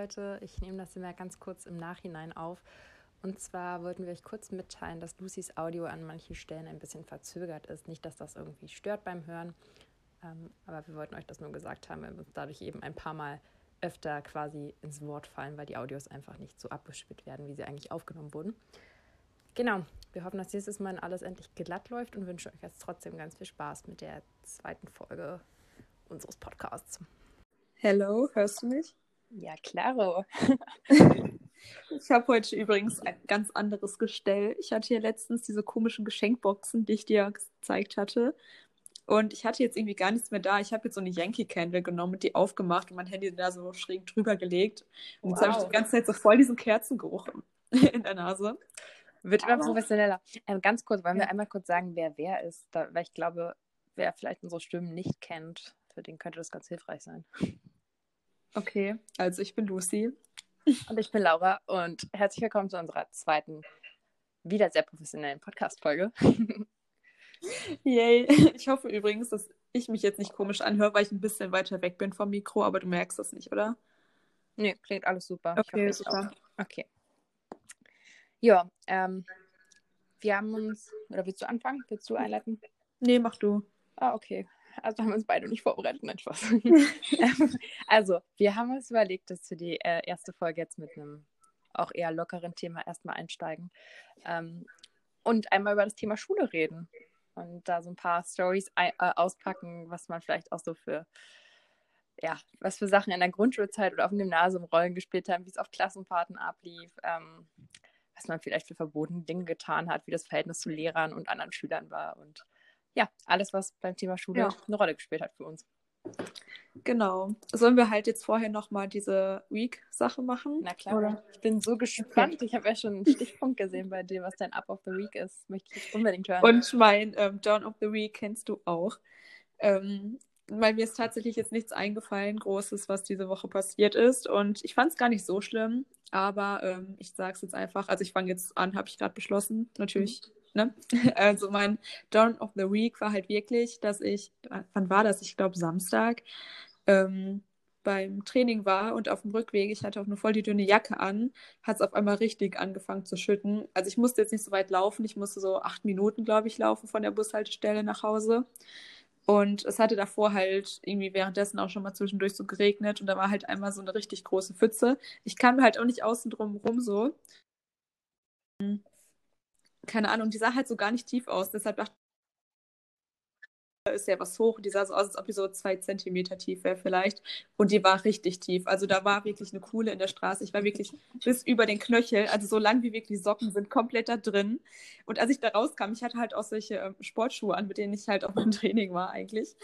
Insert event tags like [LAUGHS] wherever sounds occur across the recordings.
Leute. Ich nehme das immer ganz kurz im Nachhinein auf. Und zwar wollten wir euch kurz mitteilen, dass Lucys Audio an manchen Stellen ein bisschen verzögert ist. Nicht, dass das irgendwie stört beim Hören, ähm, aber wir wollten euch das nur gesagt haben, weil wir uns dadurch eben ein paar Mal öfter quasi ins Wort fallen, weil die Audios einfach nicht so abgespielt werden, wie sie eigentlich aufgenommen wurden. Genau, wir hoffen, dass nächstes Mal alles endlich glatt läuft und wünschen euch jetzt trotzdem ganz viel Spaß mit der zweiten Folge unseres Podcasts. Hello, hörst du mich? Ja, klaro. [LAUGHS] ich habe heute übrigens ein ganz anderes Gestell. Ich hatte hier letztens diese komischen Geschenkboxen, die ich dir gezeigt hatte. Und ich hatte jetzt irgendwie gar nichts mehr da. Ich habe jetzt so eine Yankee Candle genommen und die aufgemacht und mein Handy da so schräg drüber gelegt. Und wow. jetzt habe ich die ganze Zeit so voll diesen Kerzengeruch [LAUGHS] in der Nase. Wird immer professioneller. Ähm, ganz kurz, wollen wir einmal kurz sagen, wer wer ist? Da, weil ich glaube, wer vielleicht unsere Stimmen nicht kennt, für den könnte das ganz hilfreich sein. Okay, also ich bin Lucy. Und ich bin Laura und herzlich willkommen zu unserer zweiten, wieder sehr professionellen Podcast-Folge. [LAUGHS] Yay. Ich hoffe übrigens, dass ich mich jetzt nicht komisch anhöre, weil ich ein bisschen weiter weg bin vom Mikro, aber du merkst das nicht, oder? Nee, klingt alles super. Okay, super. Okay. Ja, ähm, wir haben uns, oder willst du anfangen? Willst du einleiten? Nee, mach du. Ah, okay. Also haben wir uns beide nicht vorbereitet, nein, Spaß. [LAUGHS] also, wir haben uns überlegt, dass wir die äh, erste Folge jetzt mit einem auch eher lockeren Thema erstmal einsteigen ähm, und einmal über das Thema Schule reden und da so ein paar Stories äh, auspacken, was man vielleicht auch so für ja, was für Sachen in der Grundschulzeit oder auf dem Gymnasium Rollen gespielt haben, wie es auf Klassenfahrten ablief, ähm, was man vielleicht für verbotene Dinge getan hat, wie das Verhältnis zu Lehrern und anderen Schülern war und ja, alles, was beim Thema Schule ja. eine Rolle gespielt hat für uns. Genau. Sollen wir halt jetzt vorher nochmal diese Week-Sache machen? Na klar. Oder? Ich bin so gespannt. Okay. Ich habe ja schon einen Stichpunkt gesehen bei dir, was dein Up of the Week ist. Möchte ich jetzt unbedingt hören. Und mein ähm, Down of the Week kennst du auch. Ähm, weil mir ist tatsächlich jetzt nichts eingefallen, Großes, was diese Woche passiert ist. Und ich fand es gar nicht so schlimm. Aber ähm, ich sage es jetzt einfach. Also ich fange jetzt an, habe ich gerade beschlossen. Natürlich mhm. Ne? [LAUGHS] Also mein Dawn of the Week war halt wirklich, dass ich, wann war das? Ich glaube Samstag, ähm, beim Training war und auf dem Rückweg, ich hatte auch nur voll die dünne Jacke an, hat es auf einmal richtig angefangen zu schütten. Also ich musste jetzt nicht so weit laufen, ich musste so acht Minuten, glaube ich, laufen von der Bushaltestelle nach Hause. Und es hatte davor halt irgendwie währenddessen auch schon mal zwischendurch so geregnet und da war halt einmal so eine richtig große Pfütze. Ich kam halt auch nicht außen drum rum so keine Ahnung, die sah halt so gar nicht tief aus. Deshalb dachte ich, da ist ja was hoch. Die sah so aus, als ob die so zwei Zentimeter tief wäre vielleicht. Und die war richtig tief. Also da war wirklich eine Kuhle in der Straße. Ich war wirklich bis über den Knöchel, also so lang wie wirklich Socken sind, komplett da drin. Und als ich da rauskam, ich hatte halt auch solche ähm, Sportschuhe an, mit denen ich halt auch [LAUGHS] beim Training war eigentlich.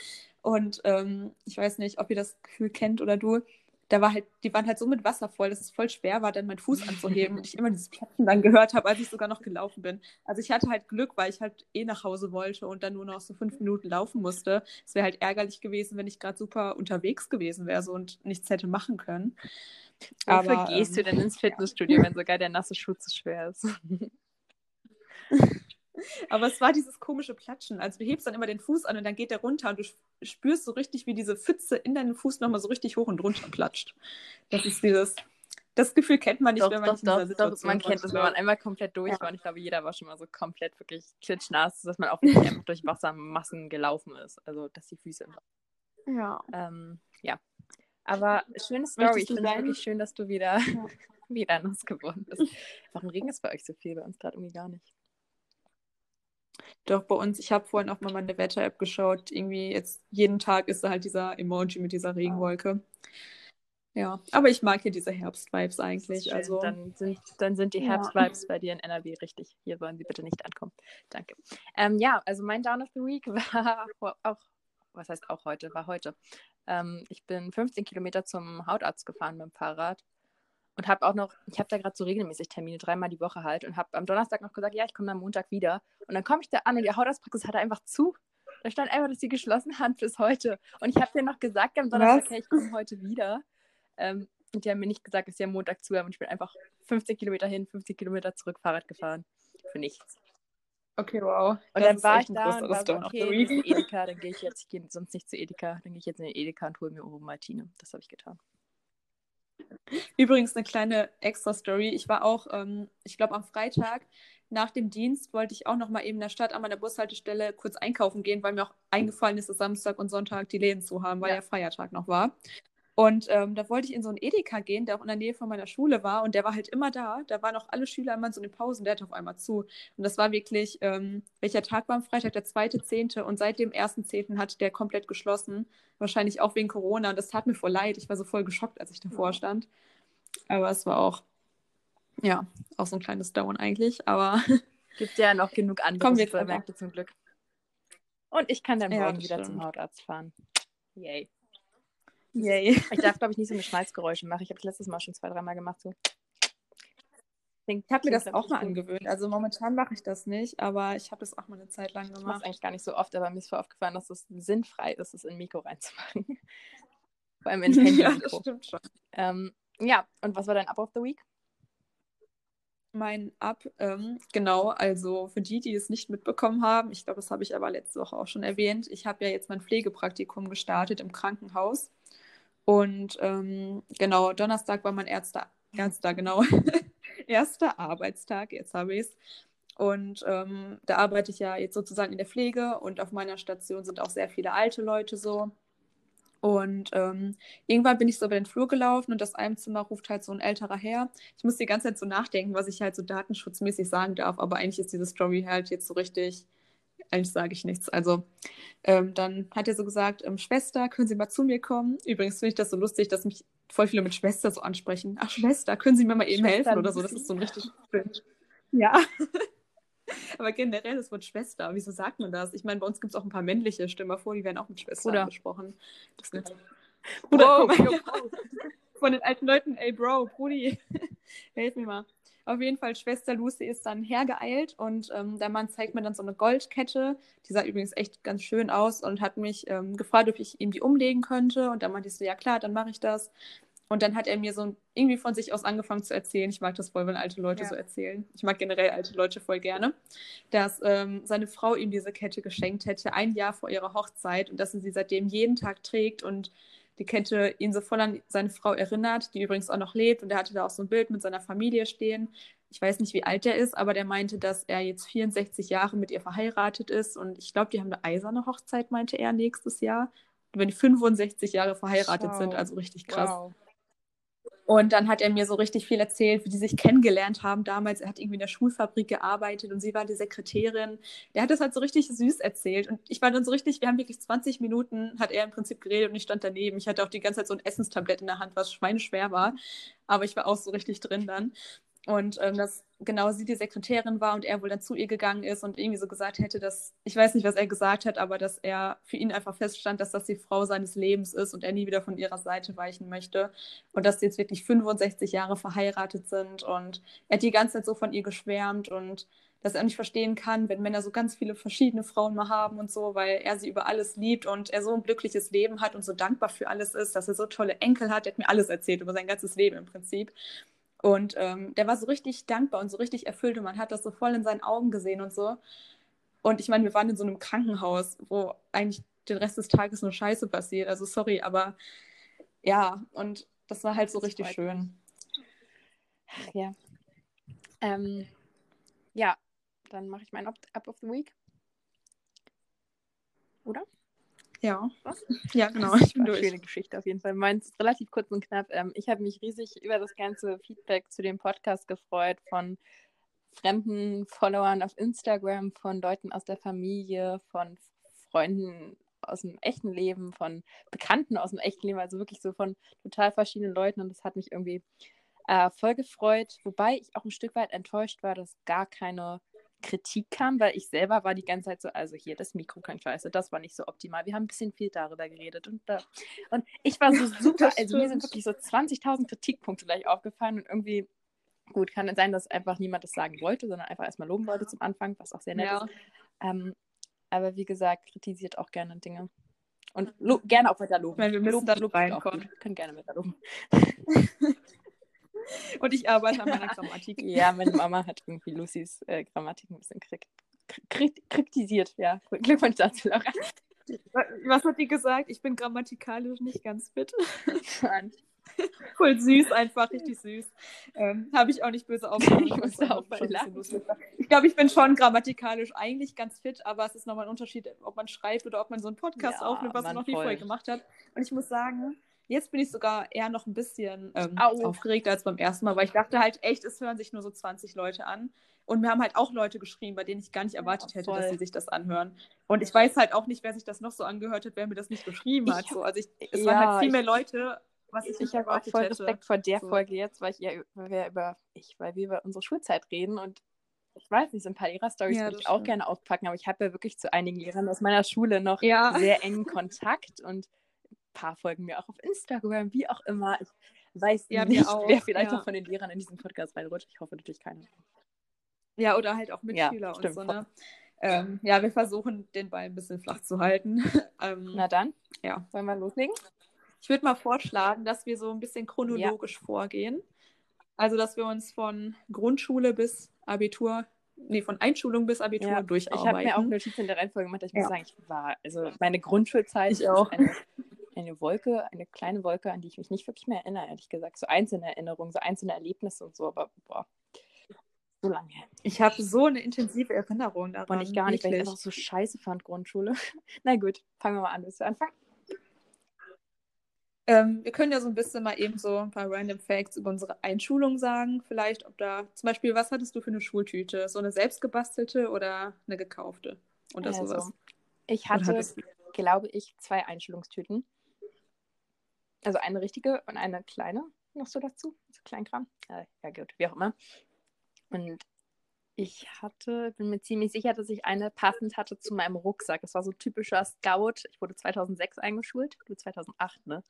Und ähm, ich weiß nicht, ob ihr das Gefühl kennt oder du da war halt, die waren halt so mit Wasser voll, dass es voll schwer war, dann meinen Fuß anzuheben und ich immer dieses Platzen dann gehört habe, als ich sogar noch gelaufen bin. Also ich hatte halt Glück, weil ich halt eh nach Hause wollte und dann nur noch so fünf Minuten laufen musste. Es wäre halt ärgerlich gewesen, wenn ich gerade super unterwegs gewesen wäre so und nichts hätte machen können. Wofür Aber, gehst ähm, du denn ins Fitnessstudio, wenn sogar der nasse Schuh zu schwer ist? [LAUGHS] Aber es war dieses komische Platschen. Also du hebst dann immer den Fuß an und dann geht der runter und du spürst so richtig, wie diese Pfütze in deinen Fuß nochmal so richtig hoch und runter platscht. Das ist dieses. Das Gefühl kennt man nicht, doch, wenn man doch, in dieser Situation doch, Man kennt es, wenn man einmal komplett durch ja. war. Und ich glaube, jeder war schon mal so komplett wirklich klitschnass, dass man auch wirklich durch Wassermassen gelaufen ist. Also, dass die Füße. Ja. Ähm, ja. Aber schöne Story. Ich finde es wirklich schön, dass du wieder, ja. [LAUGHS] wieder nass geworden bist. Warum regnet es bei euch so viel? Bei uns gerade irgendwie gar nicht. Doch bei uns, ich habe vorhin auch mal meine Wetter-App geschaut. Irgendwie jetzt jeden Tag ist da halt dieser Emoji mit dieser Regenwolke. Ja, aber ich mag hier diese Herbst-Vibes eigentlich. Also, dann, sind, dann sind die Herbst-Vibes bei dir in NRW richtig. Hier wollen sie bitte nicht ankommen. Danke. Ähm, ja, also mein Down of the Week [LAUGHS] war auch, was heißt auch heute, war heute. Ähm, ich bin 15 Kilometer zum Hautarzt gefahren mit dem Fahrrad und habe auch noch, ich habe da gerade so regelmäßig Termine, dreimal die Woche halt und habe am Donnerstag noch gesagt, ja, ich komme am Montag wieder. Und dann komme ich da an und die Hautarztpraxis hatte einfach zu. Da stand einfach, dass sie geschlossen hat bis heute. Und ich habe dir noch gesagt am Donnerstag, hey, ich komme heute wieder. Ähm, und die haben mir nicht gesagt, dass sie am Montag zu haben. Und ich bin einfach 15 Kilometer hin, 50 Kilometer zurück Fahrrad gefahren. Für nichts. Okay, wow. Und das dann war ich da und war so, okay, Edeka, dann gehe ich jetzt, ich gehe sonst nicht zu Edeka, dann gehe ich jetzt in den Edeka und hole mir Oro Martine. Das habe ich getan. [LAUGHS] Übrigens eine kleine Extra-Story. Ich war auch, ähm, ich glaube, am Freitag nach dem Dienst wollte ich auch noch mal eben in der Stadt an meiner Bushaltestelle kurz einkaufen gehen, weil mir auch eingefallen ist, dass Samstag und Sonntag die Läden zu haben, weil ja, ja Feiertag noch war. Und ähm, da wollte ich in so einen Edeka gehen, der auch in der Nähe von meiner Schule war. Und der war halt immer da. Da waren auch alle Schüler immer so in den Pausen. Der hatte auf einmal zu. Und das war wirklich, ähm, welcher Tag war am Freitag? Der zweite, zehnte. Und seit dem ersten zehnten hat der komplett geschlossen. Wahrscheinlich auch wegen Corona. Und das tat mir voll leid. Ich war so voll geschockt, als ich davor stand. Aber es war auch, ja, auch so ein kleines Down eigentlich. Aber. [LAUGHS] Gibt ja noch genug andere Supermärkte zum Glück. Und ich kann dann morgen ja, wieder stimmt. zum Hautarzt fahren. Yay. Yay. [LAUGHS] Ich darf, glaube ich, nicht so eine Schmalzgeräusche machen. Ich habe das letztes Mal schon zwei, dreimal gemacht. So. Ich habe mir das auch mal angewöhnt. Also momentan mache ich das nicht, aber ich habe das auch mal eine Zeit lang gemacht. Ich mache eigentlich gar nicht so oft, aber mir ist voll aufgefallen, dass es sinnfrei ist, es in Mikro reinzumachen. [LAUGHS] Vor allem in [LAUGHS] Handy. ja, das stimmt schon. Ähm, ja, und was war dein Up of the Week? Mein Up, ähm, genau, also für die, die es nicht mitbekommen haben, ich glaube, das habe ich aber letzte Woche auch schon erwähnt, ich habe ja jetzt mein Pflegepraktikum gestartet im Krankenhaus. Und ähm, genau, Donnerstag war mein erster, erster, genau, [LAUGHS] erster Arbeitstag, jetzt habe ich es. Und ähm, da arbeite ich ja jetzt sozusagen in der Pflege und auf meiner Station sind auch sehr viele alte Leute so. Und ähm, irgendwann bin ich so über den Flur gelaufen und aus einem Zimmer ruft halt so ein älterer Herr. Ich muss die ganze Zeit so nachdenken, was ich halt so datenschutzmäßig sagen darf, aber eigentlich ist diese Story halt jetzt so richtig eigentlich sage ich nichts. Also ähm, dann hat er so gesagt, ähm, Schwester, können Sie mal zu mir kommen? Übrigens finde ich das so lustig, dass mich voll viele mit Schwester so ansprechen. Ach, Schwester, können Sie mir mal eben Schwester helfen oder so? Das ist so ein richtig Ja. [LAUGHS] Aber generell das Wort Schwester, wieso sagt man das? Ich meine, bei uns gibt es auch ein paar männliche Stimmen vor, die werden auch mit Schwester Bruder. besprochen. Das ist Bruder, Bro, [LAUGHS] Von den alten Leuten, ey Bro, Brudi, [LAUGHS] helf mir mal. Auf jeden Fall, Schwester Lucy ist dann hergeeilt und ähm, der Mann zeigt mir dann so eine Goldkette. Die sah übrigens echt ganz schön aus und hat mich ähm, gefragt, ob ich ihm die umlegen könnte. Und dann meinte ich so, ja klar, dann mache ich das. Und dann hat er mir so irgendwie von sich aus angefangen zu erzählen. Ich mag das voll, wenn alte Leute ja. so erzählen. Ich mag generell alte Leute voll gerne. Dass ähm, seine Frau ihm diese Kette geschenkt hätte, ein Jahr vor ihrer Hochzeit und dass er sie seitdem jeden Tag trägt und die Kette ihn so voll an seine Frau erinnert, die übrigens auch noch lebt. Und er hatte da auch so ein Bild mit seiner Familie stehen. Ich weiß nicht, wie alt der ist, aber der meinte, dass er jetzt 64 Jahre mit ihr verheiratet ist. Und ich glaube, die haben eine eiserne Hochzeit, meinte er, nächstes Jahr. Wenn die 65 Jahre verheiratet wow. sind, also richtig krass. Wow. Und dann hat er mir so richtig viel erzählt, wie die sich kennengelernt haben damals. Er hat irgendwie in der Schulfabrik gearbeitet und sie war die Sekretärin. Der hat das halt so richtig süß erzählt. Und ich war dann so richtig, wir haben wirklich 20 Minuten, hat er im Prinzip geredet und ich stand daneben. Ich hatte auch die ganze Zeit so ein Essenstablett in der Hand, was schweineschwer war. Aber ich war auch so richtig drin dann. Und ähm, dass genau sie die Sekretärin war und er wohl dann zu ihr gegangen ist und irgendwie so gesagt hätte, dass, ich weiß nicht, was er gesagt hat, aber dass er für ihn einfach feststand, dass das die Frau seines Lebens ist und er nie wieder von ihrer Seite weichen möchte. Und dass sie jetzt wirklich 65 Jahre verheiratet sind. Und er hat die ganze Zeit so von ihr geschwärmt und dass er nicht verstehen kann, wenn Männer so ganz viele verschiedene Frauen mal haben und so, weil er sie über alles liebt und er so ein glückliches Leben hat und so dankbar für alles ist, dass er so tolle Enkel hat. Er hat mir alles erzählt über sein ganzes Leben im Prinzip. Und ähm, der war so richtig dankbar und so richtig erfüllt und man hat das so voll in seinen Augen gesehen und so. Und ich meine, wir waren in so einem Krankenhaus, wo eigentlich den Rest des Tages nur Scheiße passiert. Also sorry, aber ja, und das war halt so das richtig schön. Ach, ja. Ähm, ja, dann mache ich meinen Up, Up of the Week. Oder? Ja. Was? Ja, genau. Ich bin durch. Schöne Geschichte auf jeden Fall. Meins ist relativ kurz und knapp. Ähm, ich habe mich riesig über das ganze Feedback zu dem Podcast gefreut von fremden Followern auf Instagram, von Leuten aus der Familie, von Freunden aus dem echten Leben, von Bekannten aus dem echten Leben, also wirklich so von total verschiedenen Leuten und das hat mich irgendwie äh, voll gefreut, wobei ich auch ein Stück weit enttäuscht war, dass gar keine Kritik kam, weil ich selber war die ganze Zeit so, also hier, das Mikro kann scheiße, das war nicht so optimal. Wir haben ein bisschen viel darüber geredet und, da, und ich war so [LAUGHS] super, also mir sind wirklich so 20.000 Kritikpunkte gleich aufgefallen und irgendwie, gut, kann es sein, dass einfach niemand das sagen wollte, sondern einfach erstmal loben wollte zum Anfang, was auch sehr nett ja. ist. Ähm, aber wie gesagt, kritisiert auch gerne Dinge. Und gerne auch weiter loben. Meine, wir müssen loben, da reinkommen. Können gerne weiter loben. [LAUGHS] Und ich arbeite an meiner [LAUGHS] Grammatik. Ja, meine Mama hat irgendwie Lucys äh, Grammatik ein bisschen krit krit kritisiert. Ja, Glückwunsch dazu, Laura. [LAUGHS] Was hat die gesagt? Ich bin grammatikalisch nicht ganz fit. [LAUGHS] Voll süß, einfach richtig süß. Ähm, Habe ich auch nicht böse aufgenommen. Ich muss auch lachen. Ich glaube, ich bin schon grammatikalisch eigentlich ganz fit, aber es ist nochmal ein Unterschied, ob man schreibt oder ob man so einen Podcast Ja, aufnimmt, was man noch nie voll. vorher gemacht hat. Und ich muss sagen, jetzt bin ich sogar eher noch ein bisschen ähm, Au. aufgeregt als beim ersten Mal, weil ich dachte halt echt, es hören sich nur so 20 Leute an. Und mir haben halt auch Leute geschrieben, bei denen ich gar nicht erwartet hätte, dass sie sich das anhören. Und ich weiß halt auch nicht, wer sich das noch so angehört hat, wer mir das nicht geschrieben Ich hat. hab- So, also ich, es Ja, waren halt viel ich- mehr Leute, was ich, Ich habe auch voll hätte. Respekt vor der So. Folge jetzt, weil ich ja, weil wir über ich, weil wir über unsere Schulzeit reden und ich weiß nicht, so ein paar Lehrer-Stories Ja, würde ich auch stimmt. gerne aufpacken, aber ich habe ja wirklich zu einigen Lehrern aus meiner Schule noch Ja. sehr [LAUGHS] engen Kontakt und paar folgen mir auch auf Instagram, wie auch immer. Ich weiß Ja, nicht, auch, wer vielleicht ja. noch von den Lehrern in diesen Podcast reinrutscht. Ich hoffe natürlich keiner. Ja, oder halt auch Ja, Mitschüler und stimmt, so, ne? Ähm, ja, wir versuchen, den Ball ein bisschen flach zu halten. [LAUGHS] ähm, Na dann, ja. wollen wir loslegen? Ich würde mal vorschlagen, dass wir so ein bisschen chronologisch vorgehen. Also, dass wir uns von Grundschule bis Abitur, nee, von Einschulung bis Abitur Ich habe durcharbeiten. mir auch Notizen in der Reihenfolge gemacht. Ich muss Ja. sagen, ich war, also meine Grundschulzeit Ich ist auch. Eine, eine Wolke, eine kleine Wolke, an die ich mich nicht wirklich mehr erinnere, ehrlich gesagt. So einzelne Erinnerungen, so einzelne Erlebnisse und so, aber boah, so lange her. Ich habe so eine intensive Erinnerung daran. Und ich gar nicht, weil ich wirklich. einfach so scheiße fand, Grundschule. [LAUGHS] Na gut, fangen wir mal an. Willst du anfangen? Ähm, wir können ja so ein bisschen mal eben so ein paar random Facts über unsere Einschulung sagen. Vielleicht, ob da zum Beispiel, was hattest du für eine Schultüte? So eine selbstgebastelte oder eine gekaufte? Oder Also, sowas. Ich hatte, glaube ich, zwei Einschulungstüten. Also eine richtige und eine kleine noch so dazu. So Kleinkram. Äh, ja, gut, wie auch immer. Und ich hatte, bin mir ziemlich sicher, dass ich eine passend hatte zu meinem Rucksack. Es war so typischer Scout. Ich wurde 2006 eingeschult. Du 2008, ne?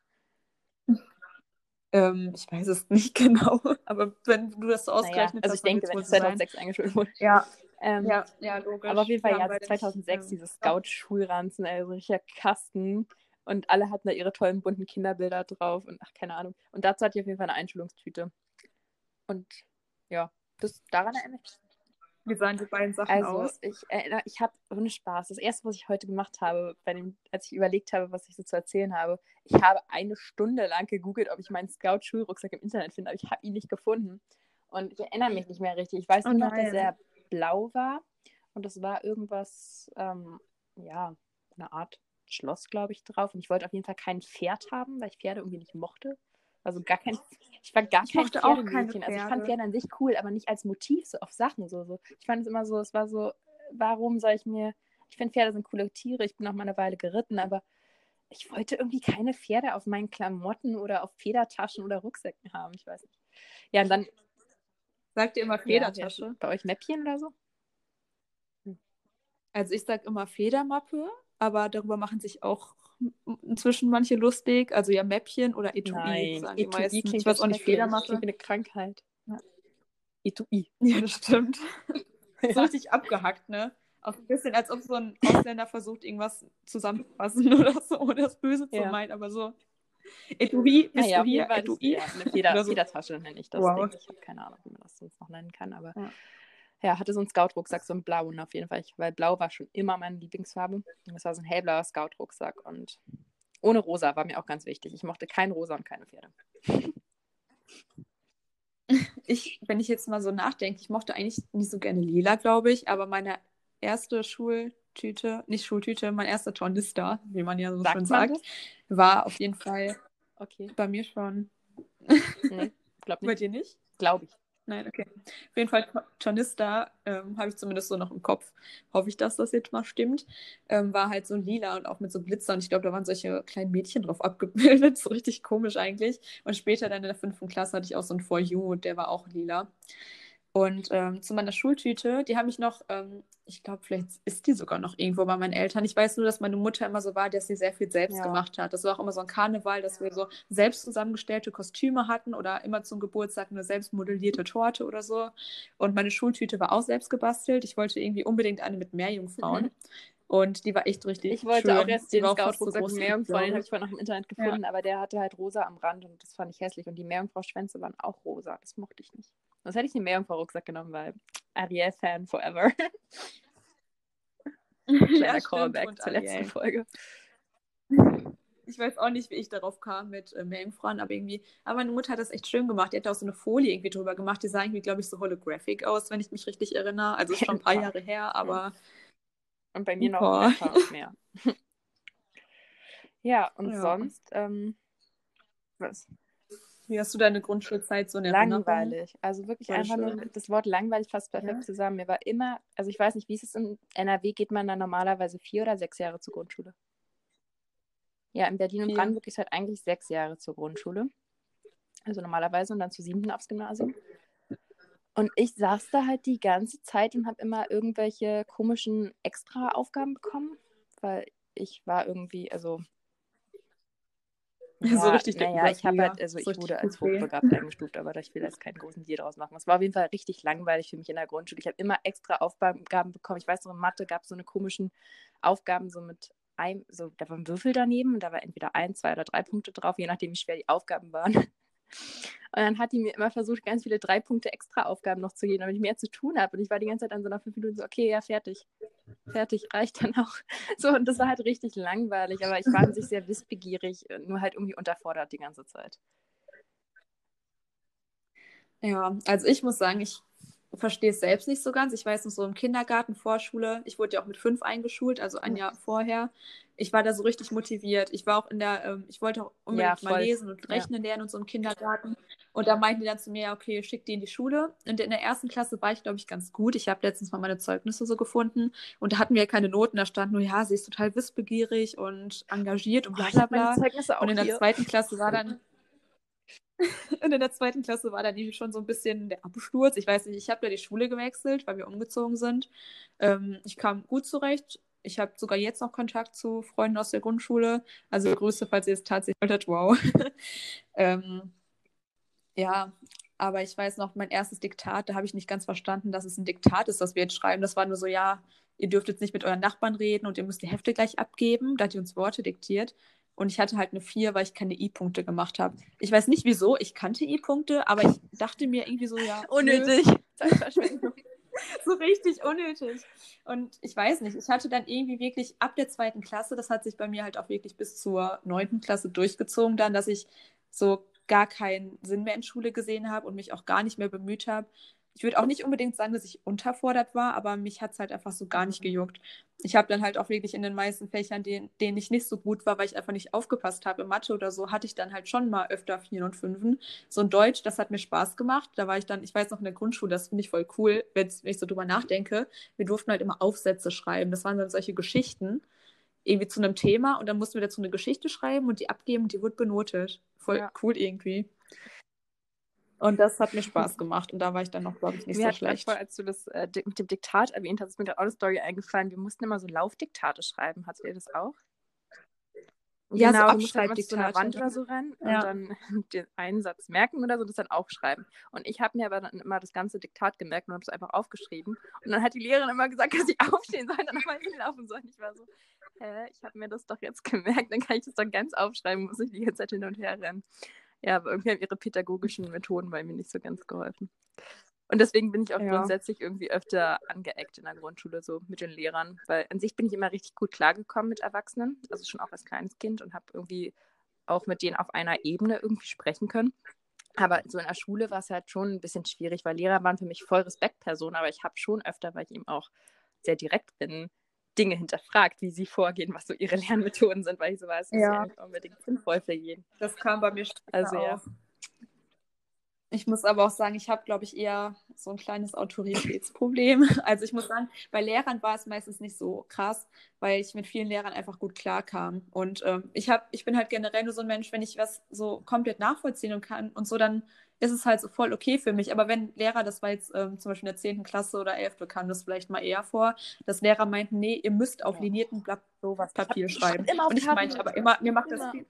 Ähm, ich weiß es nicht [LAUGHS] genau, aber wenn du das so Naja, ausgerechnet also hast, ich denke, wenn ich so sein. 2006 eingeschult wurde. Ja, Ähm, ja, ja, logisch. Aber auf jeden Fall, ja, beide 2006, nicht, dieses Scout-Schulranzen, also ein richtiger Kasten. Und alle hatten da ihre tollen bunten Kinderbilder drauf und ach, keine Ahnung. Und dazu hatte ich auf jeden Fall eine Einschulungstüte. Und ja, das daran erinnere ich mich. Wie sahen die beiden Sachen Also, aus? ich erinnere, ich habe ohne Spaß, das erste, was ich heute gemacht habe, bei dem, als ich überlegt habe, was ich so zu erzählen habe, ich habe eine Stunde lang gegoogelt, ob ich meinen Scout-Schulrucksack im Internet finde, aber ich habe ihn nicht gefunden. Und ich erinnere mich nicht mehr richtig. Ich weiß Oh nur noch, dass er blau war und das war irgendwas, ähm, ja, eine Art Schloss, glaube ich, drauf. Und ich wollte auf jeden Fall kein Pferd haben, weil ich Pferde irgendwie nicht mochte. Also gar kein, [LAUGHS] ich war gar Ich kein mochte auch keine Pferdemädchen. Also ich fand Pferde. Pferde an sich cool, aber nicht als Motiv so auf Sachen so. so. Ich fand es immer so, es war so, warum soll ich mir, ich finde Pferde sind coole Tiere, ich bin auch mal eine Weile geritten, aber ich wollte irgendwie keine Pferde auf meinen Klamotten oder auf Federtaschen oder Rucksäcken haben, ich weiß nicht. Ja, und dann Sagt ihr immer Federtasche? ja, bei euch Mäppchen oder so? Also ich sag immer Federmappe, aber darüber machen sich auch inzwischen manche lustig. Also ja Mäppchen oder Etui sagen die Etui meisten. klingt Ich weiß auch nicht. Klingt wie eine Krankheit. Ja. Etui. [LAUGHS] Ja, das stimmt. [LAUGHS] So Ja. richtig abgehackt, ne? Auch ein bisschen, als ob so ein Ausländer versucht, irgendwas zusammenzufassen [LAUGHS] oder so, oder das Böse zu Ja. meinen, aber so. Etui, bist Naja, du hier? Etui? ja, eine Feder, so. Federtasche nenne ich das. Wow. Ding. Ich habe keine Ahnung, wie man das sonst noch nennen kann, aber Ja. hatte so einen Scout-Rucksack, so einen blauen auf jeden Fall, ich, weil blau war schon immer meine Lieblingsfarbe. Das war so ein hellblauer Scout-Rucksack und ohne rosa war mir auch ganz wichtig. Ich mochte kein rosa und keine Pferde. [LAUGHS] Ich, wenn ich jetzt mal so nachdenke, ich mochte eigentlich nicht so gerne lila, glaube ich, aber meine erste Schultüte, nicht Schultüte, mein erster Tornister, wie man ja so Sagt schön sagt, das? war auf jeden Fall Okay, bei mir schon. nee, glaub [LAUGHS] Bei nicht. dir nicht? Glaube ich. Nein, okay. Auf jeden Fall, Tornister ähm, habe ich zumindest so noch im Kopf. Hoffe ich, dass das jetzt mal stimmt. Ähm, war halt so lila und auch mit so Blitzern. Ich glaube, da waren solche kleinen Mädchen drauf abgebildet. [LAUGHS] So richtig komisch eigentlich. Und später dann in der fünften Klasse hatte ich auch so ein For You, der war auch lila. Und ähm, zu meiner Schultüte, die habe ich noch, ähm, ich glaube, vielleicht ist die sogar noch irgendwo bei meinen Eltern. Ich weiß nur, dass meine Mutter immer so war, dass sie sehr viel selbst Ja. gemacht hat. Das war auch immer so ein Karneval, dass wir so selbst zusammengestellte Kostüme hatten oder immer zum Geburtstag eine selbst modellierte Torte oder so. Und meine Schultüte war auch selbst gebastelt. Ich wollte irgendwie unbedingt eine mit Meerjungfrauen. Mhm. Und die war echt richtig Ich wollte schön. auch erst Die den Scout-Rucksack Meerjungfrau, den habe ich. ich vorhin noch im Internet gefunden, aber der hatte halt rosa am Rand und das fand ich hässlich. Und die Meerjungfrau-Schwänze waren auch rosa. Das mochte ich nicht. Sonst hätte ich den Meerjungfrau-Rucksack genommen, weil Ariel-Fan forever. [LAUGHS] Kleiner. Callback zur letzten. Folge. ich weiß auch nicht, wie ich darauf kam mit äh, Meerjungfrauen, aber irgendwie, aber meine Mutter hat das echt schön gemacht. Die hat auch so eine Folie irgendwie drüber gemacht. Die sah irgendwie, glaube ich, so holographic aus, wenn ich mich richtig erinnere. Also ist schon ein paar Jahre her, aber. Und bei mir noch ein mehr. [LAUGHS] ja, und ja. sonst, ähm, was? Wie hast du deine Grundschulzeit so in Langweilig. Also wirklich Voll einfach schön. nur das Wort langweilig fasst perfekt ja. zusammen. Mir war immer, also ich weiß nicht, wie ist es in NRW, geht man dann normalerweise vier oder sechs Jahre zur Grundschule? Ja, in Berlin und Vier. Brandenburg ist halt eigentlich sechs Jahre zur Grundschule. Also normalerweise und dann zu siebten aufs Gymnasium. Und ich saß da halt die ganze Zeit und habe immer irgendwelche komischen Extra-Aufgaben bekommen, weil ich war irgendwie, also ja, so richtig naja, ich habe halt, also so ich wurde als hochbegabt eingestuft, aber ich will jetzt keinen großen Deal draus machen. Es war auf jeden Fall richtig langweilig für mich in der Grundschule. Ich habe immer extra Aufgaben bekommen. Ich weiß noch, in Mathe gab es so eine komischen Aufgaben, so mit ein, so, da war ein Würfel daneben und da war entweder ein, zwei oder drei Punkte drauf, je nachdem, wie schwer die Aufgaben waren. Und dann hat die mir immer versucht, ganz viele drei Punkte extra Aufgaben noch zu geben, damit ich mehr zu tun habe. Und ich war die ganze Zeit an so einer fünf Minuten so, okay, ja, fertig. Fertig, reicht dann auch. [LAUGHS] So, und das war halt richtig langweilig, aber ich war an sich sehr wissbegierig, nur halt irgendwie unterfordert die ganze Zeit. Ja, also ich muss sagen, ich verstehe es selbst nicht so ganz. Ich weiß noch so im Kindergarten, Vorschule, ich wurde ja auch mit fünf eingeschult, also ein Jahr vorher. Ich war da so richtig motiviert. Ich war auch in der, ähm, ich wollte auch unbedingt ja, mal lesen und rechnen ja. lernen und so im Kindergarten. Und da meinten die dann zu mir, okay, schick die in die Schule. Und in der ersten Klasse war ich, glaube ich, ganz gut. Ich habe letztens mal meine Zeugnisse so gefunden und da hatten wir keine Noten. Da stand nur, ja, sie ist total wissbegierig und engagiert und bla bla bla. Und in der hier. zweiten Klasse war dann [LAUGHS] Und in der zweiten Klasse war dann schon so ein bisschen der Absturz. Ich weiß nicht, ich habe da die Schule gewechselt, weil wir umgezogen sind. Ähm, ich kam gut zurecht. Ich habe sogar jetzt noch Kontakt zu Freunden aus der Grundschule. Also Grüße, falls ihr es tatsächlich wolltet. Wow. [LAUGHS] ähm, ja, aber ich weiß noch, mein erstes Diktat, da habe ich nicht ganz verstanden, dass es ein Diktat ist, das wir jetzt schreiben. Das war nur so, ja, ihr dürft jetzt nicht mit euren Nachbarn reden und ihr müsst die Hefte gleich abgeben. Da hat die uns Worte diktiert. Und ich hatte halt eine 4, weil ich keine I-Punkte gemacht habe. Ich weiß nicht wieso, ich kannte I-Punkte, aber ich dachte mir irgendwie so, ja. [LAUGHS] Unnötig. [LAUGHS] so richtig unnötig. Und ich weiß nicht, ich hatte dann irgendwie wirklich ab der zweiten Klasse, das hat sich bei mir halt auch wirklich bis zur neunten Klasse durchgezogen, dann, dass ich so gar keinen Sinn mehr in Schule gesehen habe und mich auch gar nicht mehr bemüht habe, ich würde auch nicht unbedingt sagen, dass ich unterfordert war, aber mich hat es halt einfach so gar nicht gejuckt. Ich habe dann halt auch wirklich in den meisten Fächern, denen, denen ich nicht so gut war, weil ich einfach nicht aufgepasst habe, in Mathe oder so, hatte ich dann halt schon mal öfter Vieren und Fünfen. So ein Deutsch, das hat mir Spaß gemacht. Da war ich dann, ich weiß noch in der Grundschule, das finde ich voll cool, wenn ich so drüber nachdenke. Wir durften halt immer Aufsätze schreiben. Das waren dann solche Geschichten irgendwie zu einem Thema und dann mussten wir dazu eine Geschichte schreiben und die abgeben und die wurde benotet. Voll ja. cool irgendwie. Und das hat mir Spaß gemacht. Und da war ich dann noch, glaube ich, nicht mir so schlecht. Voll, als du das äh, mit dem Diktat erwähnt hast, ist mir gerade auch eine Story eingefallen. Wir mussten immer so Laufdiktate schreiben. Hattet ihr das auch? Ja, genau, so halt zu einer Wand oder so rennen ja. und dann [LAUGHS] den einen Satz merken oder so, das dann aufschreiben. Und ich habe mir aber dann immer das ganze Diktat gemerkt und habe es einfach aufgeschrieben. Und dann hat die Lehrerin immer gesagt, dass ich [LAUGHS] aufstehen soll und dann nochmal hinlaufen soll. Und ich war so, hä, ich habe mir das doch jetzt [LAUGHS] gemerkt, dann kann ich das doch ganz aufschreiben, muss ich die ganze Zeit hin und her rennen. Ja, aber irgendwie haben ihre pädagogischen Methoden bei mir nicht so ganz geholfen. Und deswegen bin ich auch ja. grundsätzlich irgendwie öfter angeeckt in der Grundschule, so mit den Lehrern. Weil an sich bin ich immer richtig gut klargekommen mit Erwachsenen, also schon auch als kleines Kind und habe irgendwie auch mit denen auf einer Ebene irgendwie sprechen können. Aber so in der Schule war es halt schon ein bisschen schwierig, weil Lehrer waren für mich voll Respektpersonen, aber ich habe schon öfter, weil ich eben auch sehr direkt bin, Dinge hinterfragt, wie sie vorgehen, was so ihre [LAUGHS] Lernmethoden sind, weil ich so weiß, ja. ist ja nicht unbedingt sinnvoll für jeden. Das kam bei mir also, ja. Ich muss aber auch sagen, ich habe, glaube ich, eher so ein kleines Autoritätsproblem. [LAUGHS] Also ich muss sagen, bei Lehrern war es meistens nicht so krass, weil ich mit vielen Lehrern einfach gut klarkam. Und ähm, ich, hab, ich bin halt generell nur so ein Mensch, wenn ich was so komplett nachvollziehen kann und so, dann ist es halt so voll okay für mich. Aber wenn Lehrer, das war jetzt ähm, zum Beispiel in der 10. Klasse oder 11. kam das vielleicht mal eher vor, dass Lehrer meinten, nee, ihr müsst auf linierten Blatt sowas Papier schreiben. Und ich meinte aber immer, mir macht immer. das viel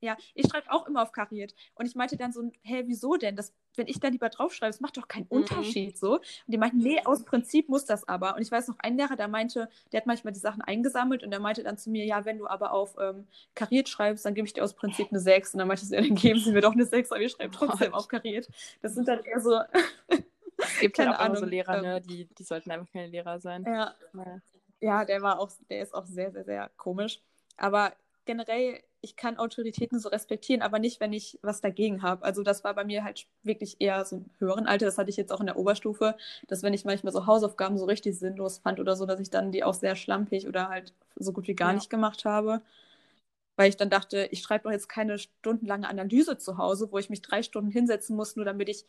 ja, ich schreibe auch immer auf kariert. Und ich meinte dann so, hä, wieso denn? Das, wenn ich da lieber draufschreibe, das macht doch keinen mhm. Unterschied so. Und die meinten, nee, aus Prinzip muss das aber. Und ich weiß noch, ein Lehrer, der meinte, der hat manchmal die Sachen eingesammelt und der meinte dann zu mir, ja, wenn du aber auf ähm, kariert schreibst, dann gebe ich dir aus Prinzip eine 6. Und dann meinte ich, ja, dann geben sie mir doch eine 6, aber ich schreibe trotzdem auf kariert. Das sind dann eher so. es gibt halt auch Ahnung, so Lehrer, ähm, ne? die, die sollten einfach keine Lehrer sein. Ja. ja. Ja, der war auch, der ist auch sehr, sehr, sehr komisch. Aber generell ich kann Autoritäten so respektieren, aber nicht, wenn ich was dagegen habe. Also das war bei mir halt wirklich eher so im höheren Alter. Das hatte ich jetzt auch in der Oberstufe, dass wenn ich manchmal so Hausaufgaben so richtig sinnlos fand oder so, dass ich dann die auch sehr schlampig oder halt so gut wie gar ja. nicht gemacht habe. Weil ich dann dachte, ich schreibe doch jetzt keine stundenlange Analyse zu Hause, wo ich mich drei Stunden hinsetzen muss, nur damit ich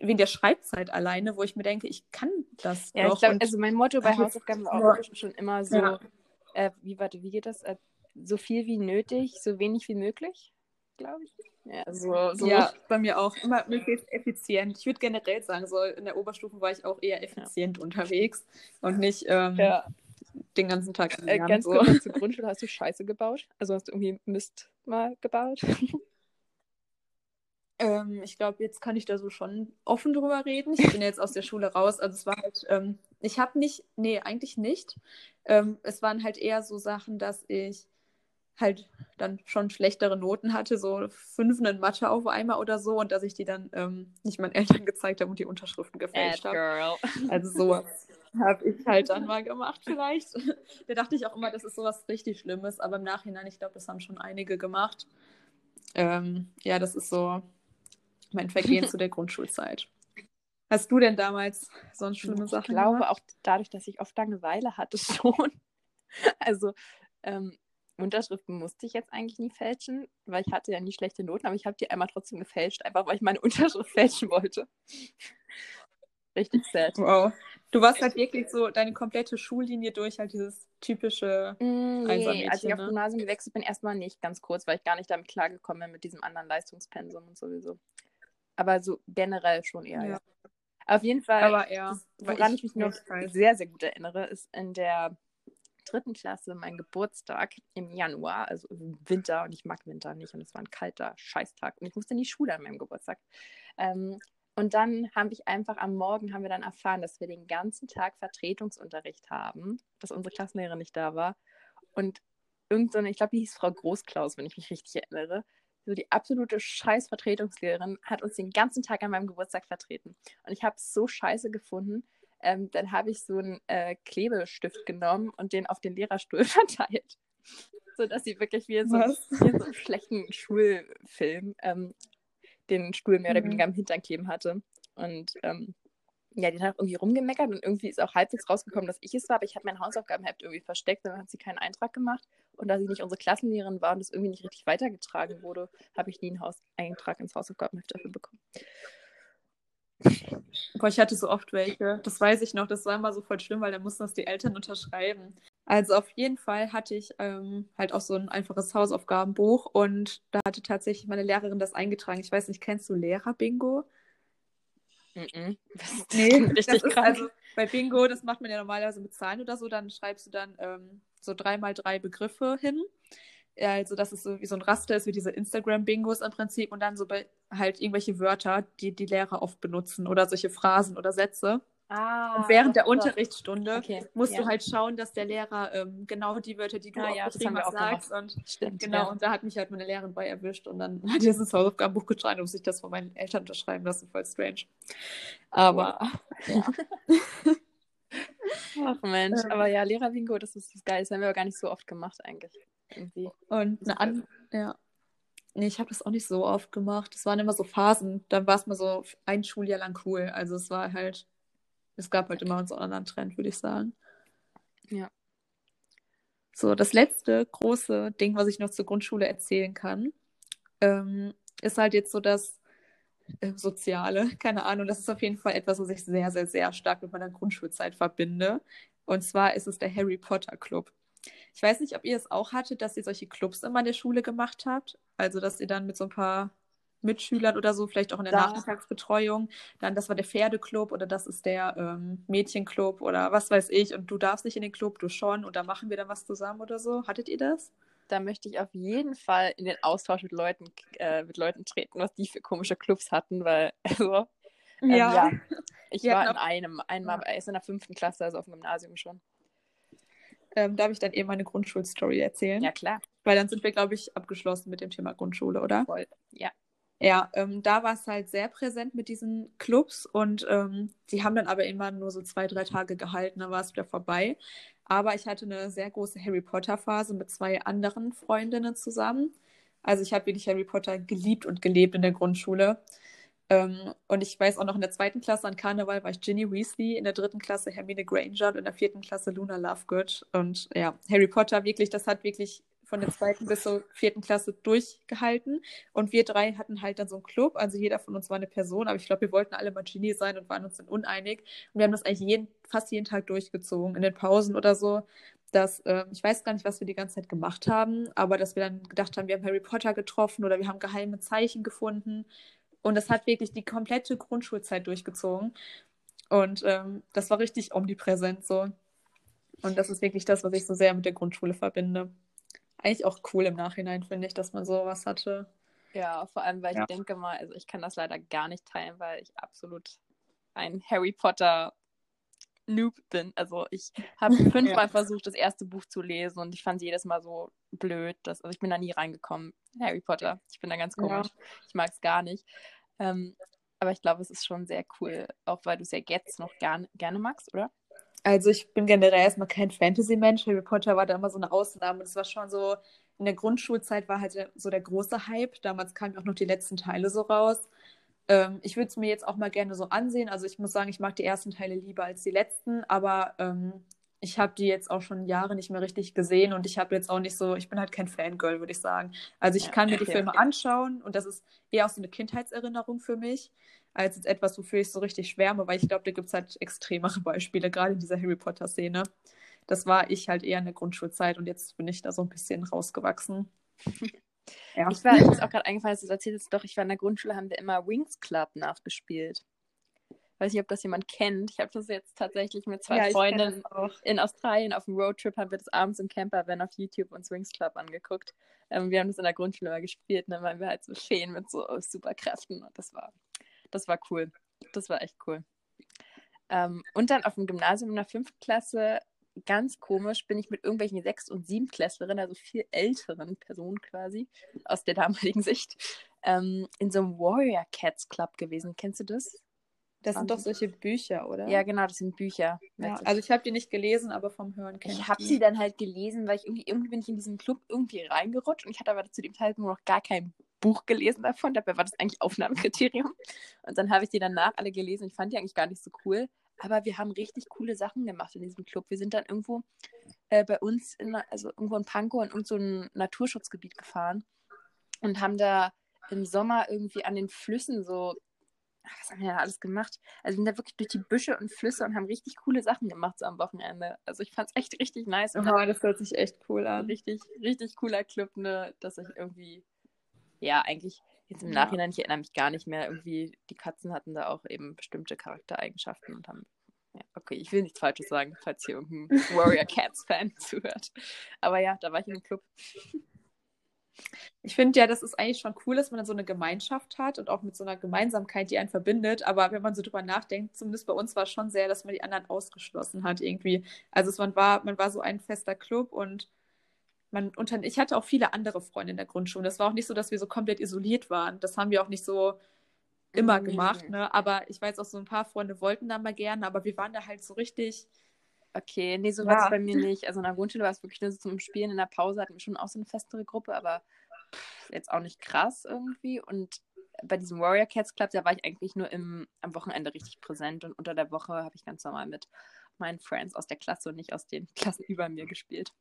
wegen der Schreibzeit alleine, wo ich mir denke, ich kann das ja, doch. Ich glaub, also mein Motto bei Hausaufgaben war auch schon immer so, ja. äh, wie, warte, wie geht das? So viel wie nötig, so wenig wie möglich, glaube ich. Ja, so, so. ja, bei mir auch. Immer möglichst effizient. Ich würde generell sagen, so in der Oberstufe war ich auch eher effizient ja. unterwegs und nicht ähm, ja. den ganzen Tag. Äh, ganz so. kurz zur [LAUGHS] Grundschule, hast du Scheiße gebaut? Also hast du irgendwie Mist mal gebaut? [LAUGHS] Ähm, ich glaube, jetzt kann ich da so schon offen drüber reden. Ich bin jetzt aus der Schule raus. Also es war halt, ähm, ich habe nicht, nee, eigentlich nicht. Ähm, es waren halt eher so Sachen, dass ich halt dann schon schlechtere Noten hatte, so fünf in Mathe auf einmal oder so, und dass ich die dann ähm, nicht meinen Eltern [LAUGHS] gezeigt habe und die Unterschriften gefälscht habe. [LAUGHS] Also sowas habe ich halt dann mal gemacht vielleicht. [LAUGHS] da dachte ich auch immer, das ist sowas richtig Schlimmes, aber im Nachhinein, ich glaube, das haben schon einige gemacht. Ähm, ja, das ist so mein Vergehen zu der Grundschulzeit. Hast du denn damals sonst schlimme Sachen Ich glaube gemacht? auch dadurch, dass ich oft Langeweile hatte schon. Also ähm, Unterschriften musste ich jetzt eigentlich nie fälschen, weil ich hatte ja nie schlechte Noten, aber ich habe die einmal trotzdem gefälscht, einfach weil ich meine [LAUGHS] Unterschrift fälschen wollte. Richtig sad. Wow. Du warst halt wirklich so deine komplette Schullinie durch, halt dieses typische mm, nee, als ich auf ne? Gymnasium gewechselt bin, erstmal nicht, ganz kurz, weil ich gar nicht damit klargekommen bin mit diesem anderen Leistungspensum und sowieso. Aber so generell schon eher, ja. ja. Auf jeden Fall, aber ja, das, woran ich, ich, mich noch sehr, sehr gut erinnere, ist in der dritten Klasse mein Geburtstag im Januar, also Winter, und ich mag Winter nicht, und es war ein kalter Scheißtag, und ich musste in die Schule an meinem Geburtstag. Ähm, und dann habe ich einfach am Morgen haben wir dann erfahren, dass wir den ganzen Tag Vertretungsunterricht haben, dass unsere Klassenlehrerin nicht da war. Und irgendeine, ich glaube, die hieß Frau Großklaus, wenn ich mich richtig erinnere, so die absolute Scheiß-Vertretungslehrerin hat uns den ganzen Tag an meinem Geburtstag vertreten. Und ich habe es so scheiße gefunden, ähm, dann habe ich so einen äh, Klebestift genommen und den auf den Lehrerstuhl [LAUGHS] verteilt. So dass sie wirklich wie in so, [LAUGHS] in so einem schlechten Schulfilm ähm, den Stuhl mehr oder mhm. weniger am Hintern kleben hatte. Und ähm, ja, die hat irgendwie rumgemeckert und irgendwie ist auch halbwegs rausgekommen, dass ich es war, aber ich habe mein Hausaufgabenheft irgendwie versteckt, dann hat sie keinen Eintrag gemacht. Und da sie nicht unsere Klassenlehrerin war und es irgendwie nicht richtig weitergetragen wurde, habe ich nie einen Haus Eintrag ins Hausaufgabenheft dafür bekommen. Boah, ich hatte so oft welche. Das weiß ich noch. Das war immer so voll schlimm, weil da mussten das die Eltern unterschreiben. Also auf jeden Fall hatte ich ähm, halt auch so ein einfaches Hausaufgabenbuch und da hatte tatsächlich meine Lehrerin das eingetragen. Ich weiß nicht, kennst du Lehrer-Bingo? Mm -mm. Das nee, richtig das ist also bei Bingo, das macht man ja normalerweise mit Zahlen oder so, dann schreibst du dann ähm, so drei mal drei Begriffe hin also dass es so wie so ein Raster ist, wie diese Instagram-Bingos im Prinzip und dann so bei, halt irgendwelche Wörter, die die Lehrer oft benutzen oder solche Phrasen oder Sätze. Ah, und während der Unterrichtsstunde okay, musst ja. du halt schauen, dass der Lehrer ähm, genau die Wörter, die du ah, ja, hast, sagst. Und Stimmt, genau, ja. und da hat mich halt meine Lehrerin bei erwischt und dann [LAUGHS] hat sie das ins Hausaufgabenbuch geschrieben und muss ich das von meinen Eltern unterschreiben lassen. Voll strange. Aber ja. [LAUGHS] Ach Mensch, aber ja, Lehrer-Bingo, das ist das Geil. Das haben wir aber gar nicht so oft gemacht eigentlich. Irgendwie. Und eine andere, ja. Nee, ich habe das auch nicht so oft gemacht. Es waren immer so Phasen. Dann war es mal so ein Schuljahr lang cool. Also es war halt, es gab halt immer so einen anderen Trend, würde ich sagen. Ja. So, das letzte große Ding, was ich noch zur Grundschule erzählen kann, ähm, ist halt jetzt so das äh, Soziale. [LAUGHS] Keine Ahnung, das ist auf jeden Fall etwas, was ich sehr, sehr, sehr stark mit meiner Grundschulzeit verbinde. Und zwar ist es der Harry Potter Club. Ich weiß nicht, ob ihr es auch hattet, dass ihr solche Clubs immer in der Schule gemacht habt. Also, dass ihr dann mit so ein paar Mitschülern oder so, vielleicht auch in der da. Nachmittagsbetreuung, dann das war der Pferdeclub oder das ist der ähm, Mädchenclub oder was weiß ich und du darfst nicht in den Club, du schon und da machen wir dann was zusammen oder so. Hattet ihr das? Da möchte ich auf jeden Fall in den Austausch mit Leuten, äh, mit Leuten treten, was die für komische Clubs hatten, weil, [LAUGHS] also, ähm, ja. ja. Ich Wir war in einem, einmal ja. erst in der fünften Klasse, also auf dem Gymnasium schon. Ähm, darf ich dann eben meine Grundschulstory erzählen? Ja, klar. Weil dann sind wir, glaube ich, abgeschlossen mit dem Thema Grundschule, oder? Voll, ja. Ja, ähm, da war es halt sehr präsent mit diesen Clubs und ähm, die haben dann aber immer nur so zwei, drei Tage gehalten, dann war es wieder vorbei. Aber ich hatte eine sehr große Harry Potter-Phase mit zwei anderen Freundinnen zusammen. Also ich habe wirklich Harry Potter geliebt und gelebt in der Grundschule. Ähm, und ich weiß auch noch in der zweiten Klasse an Karneval war ich Ginny Weasley, in der dritten Klasse Hermine Granger und in der vierten Klasse Luna Lovegood. Und ja, Harry Potter wirklich, das hat wirklich von der zweiten bis zur vierten Klasse durchgehalten. Und wir drei hatten halt dann so einen Club. Also jeder von uns war eine Person, aber ich glaube, wir wollten alle mal Genie sein und waren uns dann uneinig. Und wir haben das eigentlich jeden, fast jeden Tag durchgezogen, in den Pausen oder so. Dass, äh, ich weiß gar nicht, was wir die ganze Zeit gemacht haben, aber dass wir dann gedacht haben, wir haben Harry Potter getroffen oder wir haben geheime Zeichen gefunden. Und das hat wirklich die komplette Grundschulzeit durchgezogen. Und ähm, das war richtig omnipräsent so. Und das ist wirklich das, was ich so sehr mit der Grundschule verbinde eigentlich auch cool im Nachhinein, finde ich, dass man sowas hatte. Ja, vor allem, weil ja. ich denke mal, also ich kann das leider gar nicht teilen, weil ich absolut ein Harry Potter Noob bin. Also ich habe [LAUGHS] fünfmal ja. versucht, das erste Buch zu lesen und ich fand es jedes Mal so blöd. Dass, also ich bin da nie reingekommen. Harry Potter. Ich bin da ganz komisch. Ja. Ich mag es gar nicht. Ähm, aber ich glaube, es ist schon sehr cool, auch weil du es ja jetzt noch gern, gerne magst, oder? Also ich bin generell erstmal kein Fantasy-Mensch. Harry Potter war da immer so eine Ausnahme. Das war schon so, in der Grundschulzeit war halt so der große Hype. Damals kamen auch noch die letzten Teile so raus. Ähm, ich würde es mir jetzt auch mal gerne so ansehen. Also ich muss sagen, ich mag die ersten Teile lieber als die letzten, aber ähm, ich habe die jetzt auch schon Jahre nicht mehr richtig gesehen und ich habe jetzt auch nicht so, ich bin halt kein Fangirl, würde ich sagen. Also ich ja, kann mir die Filme okay. anschauen und das ist eher auch so eine Kindheitserinnerung für mich als jetzt etwas, wofür ich so richtig schwärme, weil ich glaube, da gibt es halt extremere [LAUGHS] Beispiele, gerade in dieser Harry Potter-Szene. Das war ich halt eher in der Grundschulzeit und jetzt bin ich da so ein bisschen rausgewachsen. [LAUGHS] ja. Ich war jetzt auch gerade eingefallen, dass du erzählst, doch, ich war in der Grundschule, haben wir immer Wings Club nachgespielt. Weiß nicht, ob das jemand kennt. Ich habe das jetzt tatsächlich mit zwei ja, Freundinnen in Australien auf dem Roadtrip, haben wir das abends im Campervan auf YouTube uns Wings Club angeguckt. Ähm, wir haben das in der Grundschule mal gespielt und dann waren wir halt so Feen mit so Superkräften und das war das war cool. Das war echt cool. Ähm, und dann auf dem Gymnasium in der fünften Klasse, ganz komisch, bin ich mit irgendwelchen Sechs- und Siebenklässlerinnen, also viel älteren Personen quasi, aus der damaligen [LAUGHS] Sicht, ähm, in so einem Warrior Cats Club gewesen. Kennst du das? Das sind doch solche Bücher, oder? Ja, genau, das sind Bücher. Ja, also ich habe die nicht gelesen, aber vom Hören kenne ich. Ich habe sie dann halt gelesen, weil ich irgendwie, irgendwie bin ich in diesen Club irgendwie reingerutscht und ich hatte aber zu dem Zeitpunkt noch gar kein Buch gelesen davon. Dabei war das eigentlich Aufnahmekriterium. [LAUGHS] Und dann habe ich die danach alle gelesen. Ich fand die eigentlich gar nicht so cool. Aber wir haben richtig coole Sachen gemacht in diesem Club. Wir sind dann irgendwo äh, bei uns, in, also irgendwo in Pankow in irgendein so Naturschutzgebiet gefahren und haben da im Sommer irgendwie an den Flüssen so, was haben wir da alles gemacht? Also wir sind da wirklich durch die Büsche und Flüsse und haben richtig coole Sachen gemacht so am Wochenende. Also ich fand es echt richtig nice. Oh, das hört sich echt cool an. Richtig, richtig cooler Club, ne, dass ich irgendwie ja, eigentlich jetzt im Nachhinein, ich erinnere mich gar nicht mehr, irgendwie, die Katzen hatten da auch eben bestimmte Charaktereigenschaften und haben. Ja, okay, ich will nichts Falsches sagen, falls hier irgendein Warrior Cats Fan [LAUGHS] zuhört. Aber ja, da war ich in einem Club. Ich finde ja, das ist eigentlich schon cool, dass man dann so eine Gemeinschaft hat und auch mit so einer Gemeinsamkeit, die einen verbindet. Aber wenn man so drüber nachdenkt, zumindest bei uns war es schon sehr, dass man die anderen ausgeschlossen hat irgendwie. Also es, man war, man war so ein fester Club und man unter, ich hatte auch viele andere Freunde in der Grundschule. Das war auch nicht so, dass wir so komplett isoliert waren. Das haben wir auch nicht so immer gemacht, ne? Aber ich weiß auch, so ein paar Freunde wollten da mal gerne, aber wir waren da halt so richtig. Okay, nee, so ja. war es bei mir nicht. Also in der Grundschule war es wirklich nur so zum Spielen. In der Pause hatten wir schon auch so eine festere Gruppe, aber jetzt auch nicht krass irgendwie. Und bei diesem Warrior Cats Club, da war ich eigentlich nur im, am Wochenende richtig präsent und unter der Woche habe ich ganz normal mit meinen Friends aus der Klasse und nicht aus den [LAUGHS] Klassen über mir gespielt.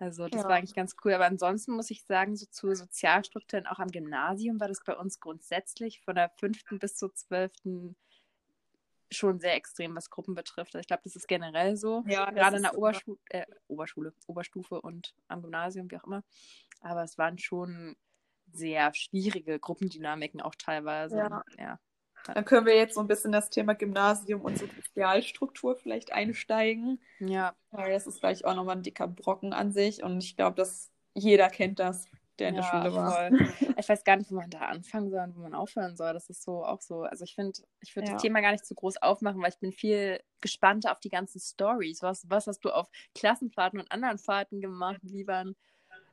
Also das ja. war eigentlich ganz cool. Aber ansonsten muss ich sagen, so zu Sozialstrukturen auch am Gymnasium war das bei uns grundsätzlich von der fünften bis zur zwölften schon sehr extrem, was Gruppen betrifft. Also ich glaube, das ist generell so. Ja, gerade in der Oberschu äh, Oberschule, Oberstufe und am Gymnasium, wie auch immer. Aber es waren schon sehr schwierige Gruppendynamiken auch teilweise. Ja. ja. Dann können wir jetzt so ein bisschen das Thema Gymnasium und Sozialstruktur vielleicht einsteigen. Ja. Weil das ist gleich auch nochmal ein dicker Brocken an sich und ich glaube, dass jeder kennt das, der in ja, der Schule war. Voll. [LAUGHS] Ich weiß gar nicht, wo man da anfangen soll und wo man aufhören soll. Das ist so auch so. Also ich finde, ich würde ja. das Thema gar nicht zu groß aufmachen, weil ich bin viel gespannter auf die ganzen Stories. Was, was hast du auf Klassenfahrten und anderen Fahrten gemacht? Wie waren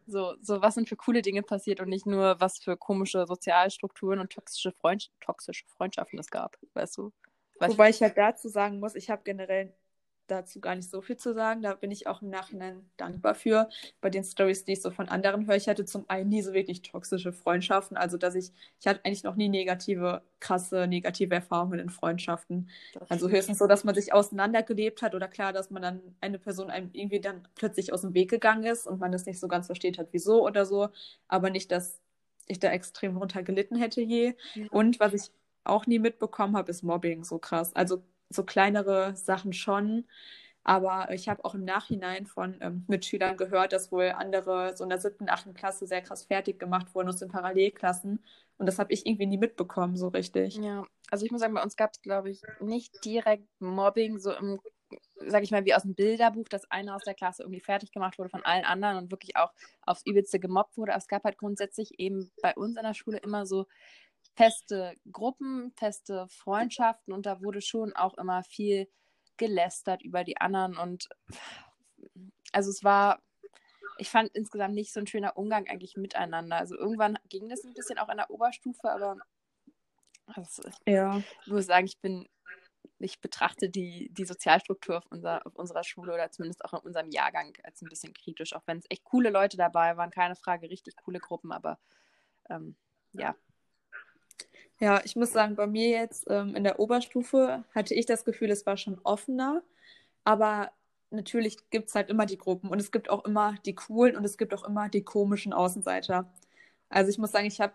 So, so was sind für coole Dinge passiert und nicht nur, was für komische Sozialstrukturen und toxische, Freund toxische Freundschaften es gab, weißt du? Weißt Wobei ich halt dazu sagen muss, ich habe generell dazu gar nicht so viel zu sagen. Da bin ich auch im Nachhinein dankbar für. Bei den Stories, die ich so von anderen höre, ich hatte zum einen nie so wirklich toxische Freundschaften. Also, dass ich, ich hatte eigentlich noch nie negative, krasse, negative Erfahrungen in Freundschaften. Also höchstens so, dass man sich auseinandergelebt hat oder klar, dass man dann eine Person einem irgendwie dann plötzlich aus dem Weg gegangen ist und man das nicht so ganz versteht hat, wieso oder so. Aber nicht, dass ich da extrem runter gelitten hätte je. Ja. Und was ich auch nie mitbekommen habe, ist Mobbing so krass. Also so kleinere Sachen schon. Aber ich habe auch im Nachhinein von ähm, Mitschülern gehört, dass wohl andere so in der siebten, achten Klasse sehr krass fertig gemacht wurden aus den Parallelklassen. Und das habe ich irgendwie nie mitbekommen, so richtig. Ja, also ich muss sagen, bei uns gab es, glaube ich, nicht direkt Mobbing, so im, sag ich mal, wie aus dem Bilderbuch, dass einer aus der Klasse irgendwie fertig gemacht wurde von allen anderen und wirklich auch aufs Übelste gemobbt wurde. Aber es gab halt grundsätzlich eben bei uns an der Schule immer so feste Gruppen, feste Freundschaften und da wurde schon auch immer viel gelästert über die anderen und also es war, ich fand insgesamt nicht so ein schöner Umgang eigentlich miteinander. Also irgendwann ging das ein bisschen auch in der Oberstufe, aber also, ja. ich muss sagen, ich bin, ich betrachte die, die Sozialstruktur auf, unser, auf unserer Schule oder zumindest auch in unserem Jahrgang als ein bisschen kritisch, auch wenn es echt coole Leute dabei waren, keine Frage, richtig coole Gruppen, aber ähm, ja, ja, ich muss sagen, bei mir jetzt ähm, in der Oberstufe hatte ich das Gefühl, es war schon offener. Aber natürlich gibt es halt immer die Gruppen und es gibt auch immer die coolen und es gibt auch immer die komischen Außenseiter. Also ich muss sagen, ich habe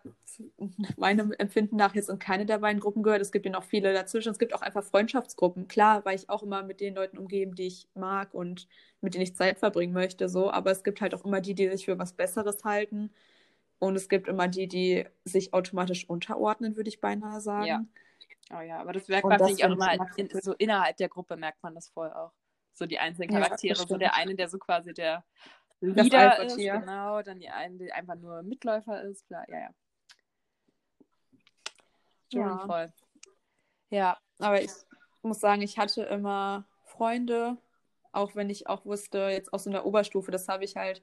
[LAUGHS] meinem Empfinden nach jetzt in keine der beiden Gruppen gehört. Es gibt ja noch viele dazwischen. Es gibt auch einfach Freundschaftsgruppen. Klar, weil ich auch immer mit den Leuten umgeben, die ich mag und mit denen ich Zeit verbringen möchte. So, aber es gibt halt auch immer die, die sich für was Besseres halten und es gibt immer die, die sich automatisch unterordnen, würde ich beinahe sagen. Ja. Oh ja, aber das merkt man sich auch immer in, so innerhalb der Gruppe merkt man das voll auch. So die einzelnen Charaktere, ja, so der eine, der so quasi der Leader ist, genau, dann die eine, die einfach nur Mitläufer ist, klar, ja, ja. Schon ja. voll. Ja, aber ich muss sagen, ich hatte immer Freunde, auch wenn ich auch wusste, jetzt aus so einer Oberstufe, das habe ich halt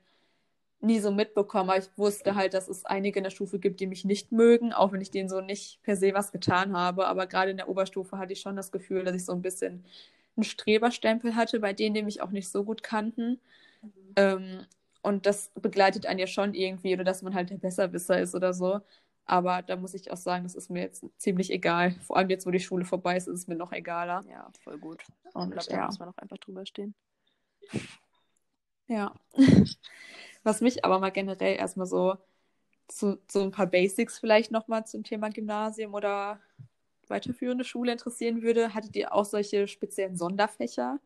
nie so mitbekommen, aber ich wusste halt, dass es einige in der Stufe gibt, die mich nicht mögen, auch wenn ich denen so nicht per se was getan habe. Aber gerade in der Oberstufe hatte ich schon das Gefühl, dass ich so ein bisschen einen Streberstempel hatte, bei denen, die mich auch nicht so gut kannten. Mhm. Ähm, und das begleitet einen ja schon irgendwie, oder dass man halt der Besserwisser ist oder so. Aber da muss ich auch sagen, das ist mir jetzt ziemlich egal. Vor allem jetzt, wo die Schule vorbei ist, ist es mir noch egaler. Ja, voll gut. Und ich glaube, da ja. muss man auch einfach drüber stehen. Ja. [LAUGHS] Was mich aber mal generell erstmal so zu, so ein paar Basics vielleicht nochmal zum Thema Gymnasium oder weiterführende Schule interessieren würde. Hattet ihr auch solche speziellen Sonderfächer,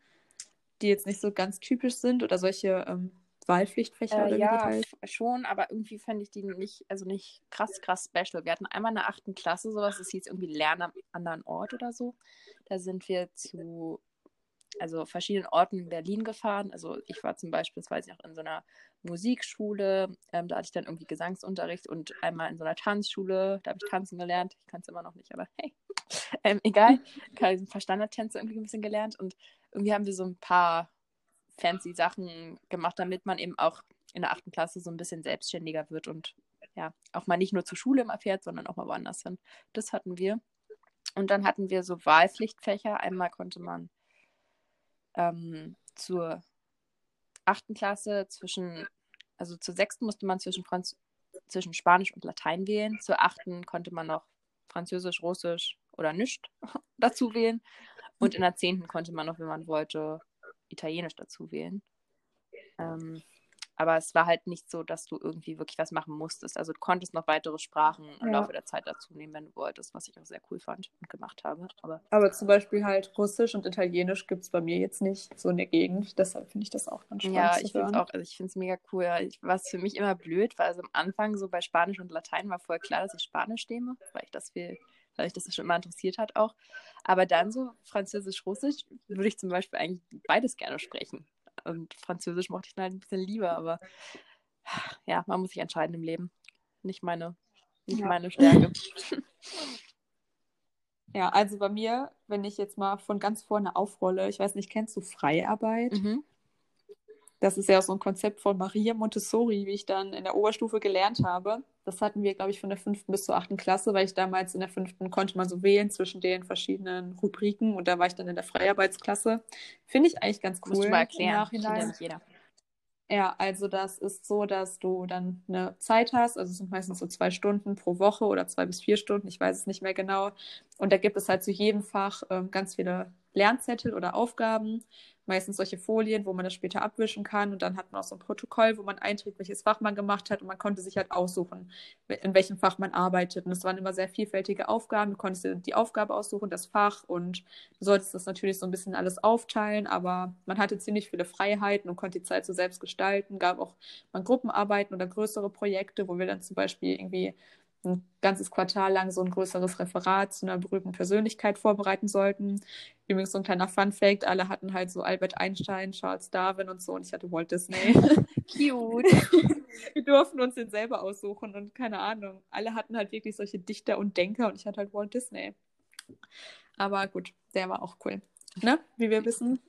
die jetzt nicht so ganz typisch sind oder solche ähm, Wahlpflichtfächer? Äh, oder ja, schon, aber irgendwie fände ich die nicht, also nicht krass, krass special. Wir hatten einmal in der achten Klasse sowas, das hieß irgendwie Lernen am anderen Ort oder so. Da sind wir zu also verschiedenen Orten in Berlin gefahren. Also ich war zum Beispiel, auch, in so einer Musikschule, ähm, da hatte ich dann irgendwie Gesangsunterricht und einmal in so einer Tanzschule, da habe ich tanzen gelernt. Ich kann es immer noch nicht, aber hey, [LAUGHS] ähm, egal. Ich habe ein paar Standardtänze irgendwie ein bisschen gelernt und irgendwie haben wir so ein paar fancy Sachen gemacht, damit man eben auch in der achten Klasse so ein bisschen selbstständiger wird und ja, auch mal nicht nur zur Schule immer fährt, sondern auch mal woanders hin. Das hatten wir. Und dann hatten wir so Wahlpflichtfächer. Einmal konnte man ähm, zur achten Klasse zwischen, also zur sechsten musste man zwischen, Franz zwischen Spanisch und Latein wählen. Zur achten konnte man noch Französisch, Russisch oder nichts [LAUGHS] dazu wählen. Und in der zehnten konnte man noch, wenn man wollte, Italienisch dazu wählen. Ähm, aber es war halt nicht so, dass du irgendwie wirklich was machen musstest. Also du konntest noch weitere Sprachen im ja. Laufe der Zeit dazu nehmen, wenn du wolltest, was ich auch sehr cool fand und gemacht habe. Aber, aber zum Beispiel halt Russisch und Italienisch gibt es bei mir jetzt nicht so in der Gegend. Deshalb finde ich das auch ganz spannend. Ja, ich finde es auch, also ich finde es mega cool. Ich, was für mich immer blöd war, also am Anfang so bei Spanisch und Latein war voll klar, dass ich Spanisch nehme, weil ich das viel weil ich das schon immer interessiert hat auch. Aber dann so Französisch, Russisch würde ich zum Beispiel eigentlich beides gerne sprechen. Und Französisch mochte ich dann halt ein bisschen lieber, aber ja, man muss sich entscheiden im Leben. Nicht meine, nicht ja. meine Stärke. [LAUGHS] Ja, also bei mir, wenn ich jetzt mal von ganz vorne aufrolle, ich weiß nicht, kennst du Freiarbeit? Mhm. Das ist ja so ein Konzept von Maria Montessori, wie ich dann in der Oberstufe gelernt habe. Das hatten wir, glaube ich, von der fünften bis zur achten Klasse, weil ich damals in der fünften konnte man so wählen zwischen den verschiedenen Rubriken und da war ich dann in der Freiarbeitsklasse. Finde ich eigentlich ganz cool. Musst du mal erklären, im ja nicht jeder. Ja, also das ist so, dass du dann eine Zeit hast, also es sind meistens so zwei Stunden pro Woche oder zwei bis vier Stunden, ich weiß es nicht mehr genau. Und da gibt es halt zu jedem Fach ähm, ganz viele Lernzettel oder Aufgaben meistens solche Folien, wo man das später abwischen kann. Und dann hat man auch so ein Protokoll, wo man einträgt, welches Fach man gemacht hat. Und man konnte sich halt aussuchen, in welchem Fach man arbeitet. Und es waren immer sehr vielfältige Aufgaben. Du konntest dir die Aufgabe aussuchen, das Fach. Und du solltest das natürlich so ein bisschen alles aufteilen. Aber man hatte ziemlich viele Freiheiten und konnte die Zeit so selbst gestalten. Gab auch mal Gruppenarbeiten oder größere Projekte, wo wir dann zum Beispiel irgendwie ein ganzes Quartal lang so ein größeres Referat zu einer berühmten Persönlichkeit vorbereiten sollten. Übrigens so ein kleiner Fun-Fact: Alle hatten halt so Albert Einstein, Charles Darwin und so und ich hatte Walt Disney. [LAUGHS] [LAUGHS] Cute. Wir durften uns den selber aussuchen und keine Ahnung. Alle hatten halt wirklich solche Dichter und Denker und ich hatte halt Walt Disney. Aber gut, der war auch cool. Ne? Wie wir wissen.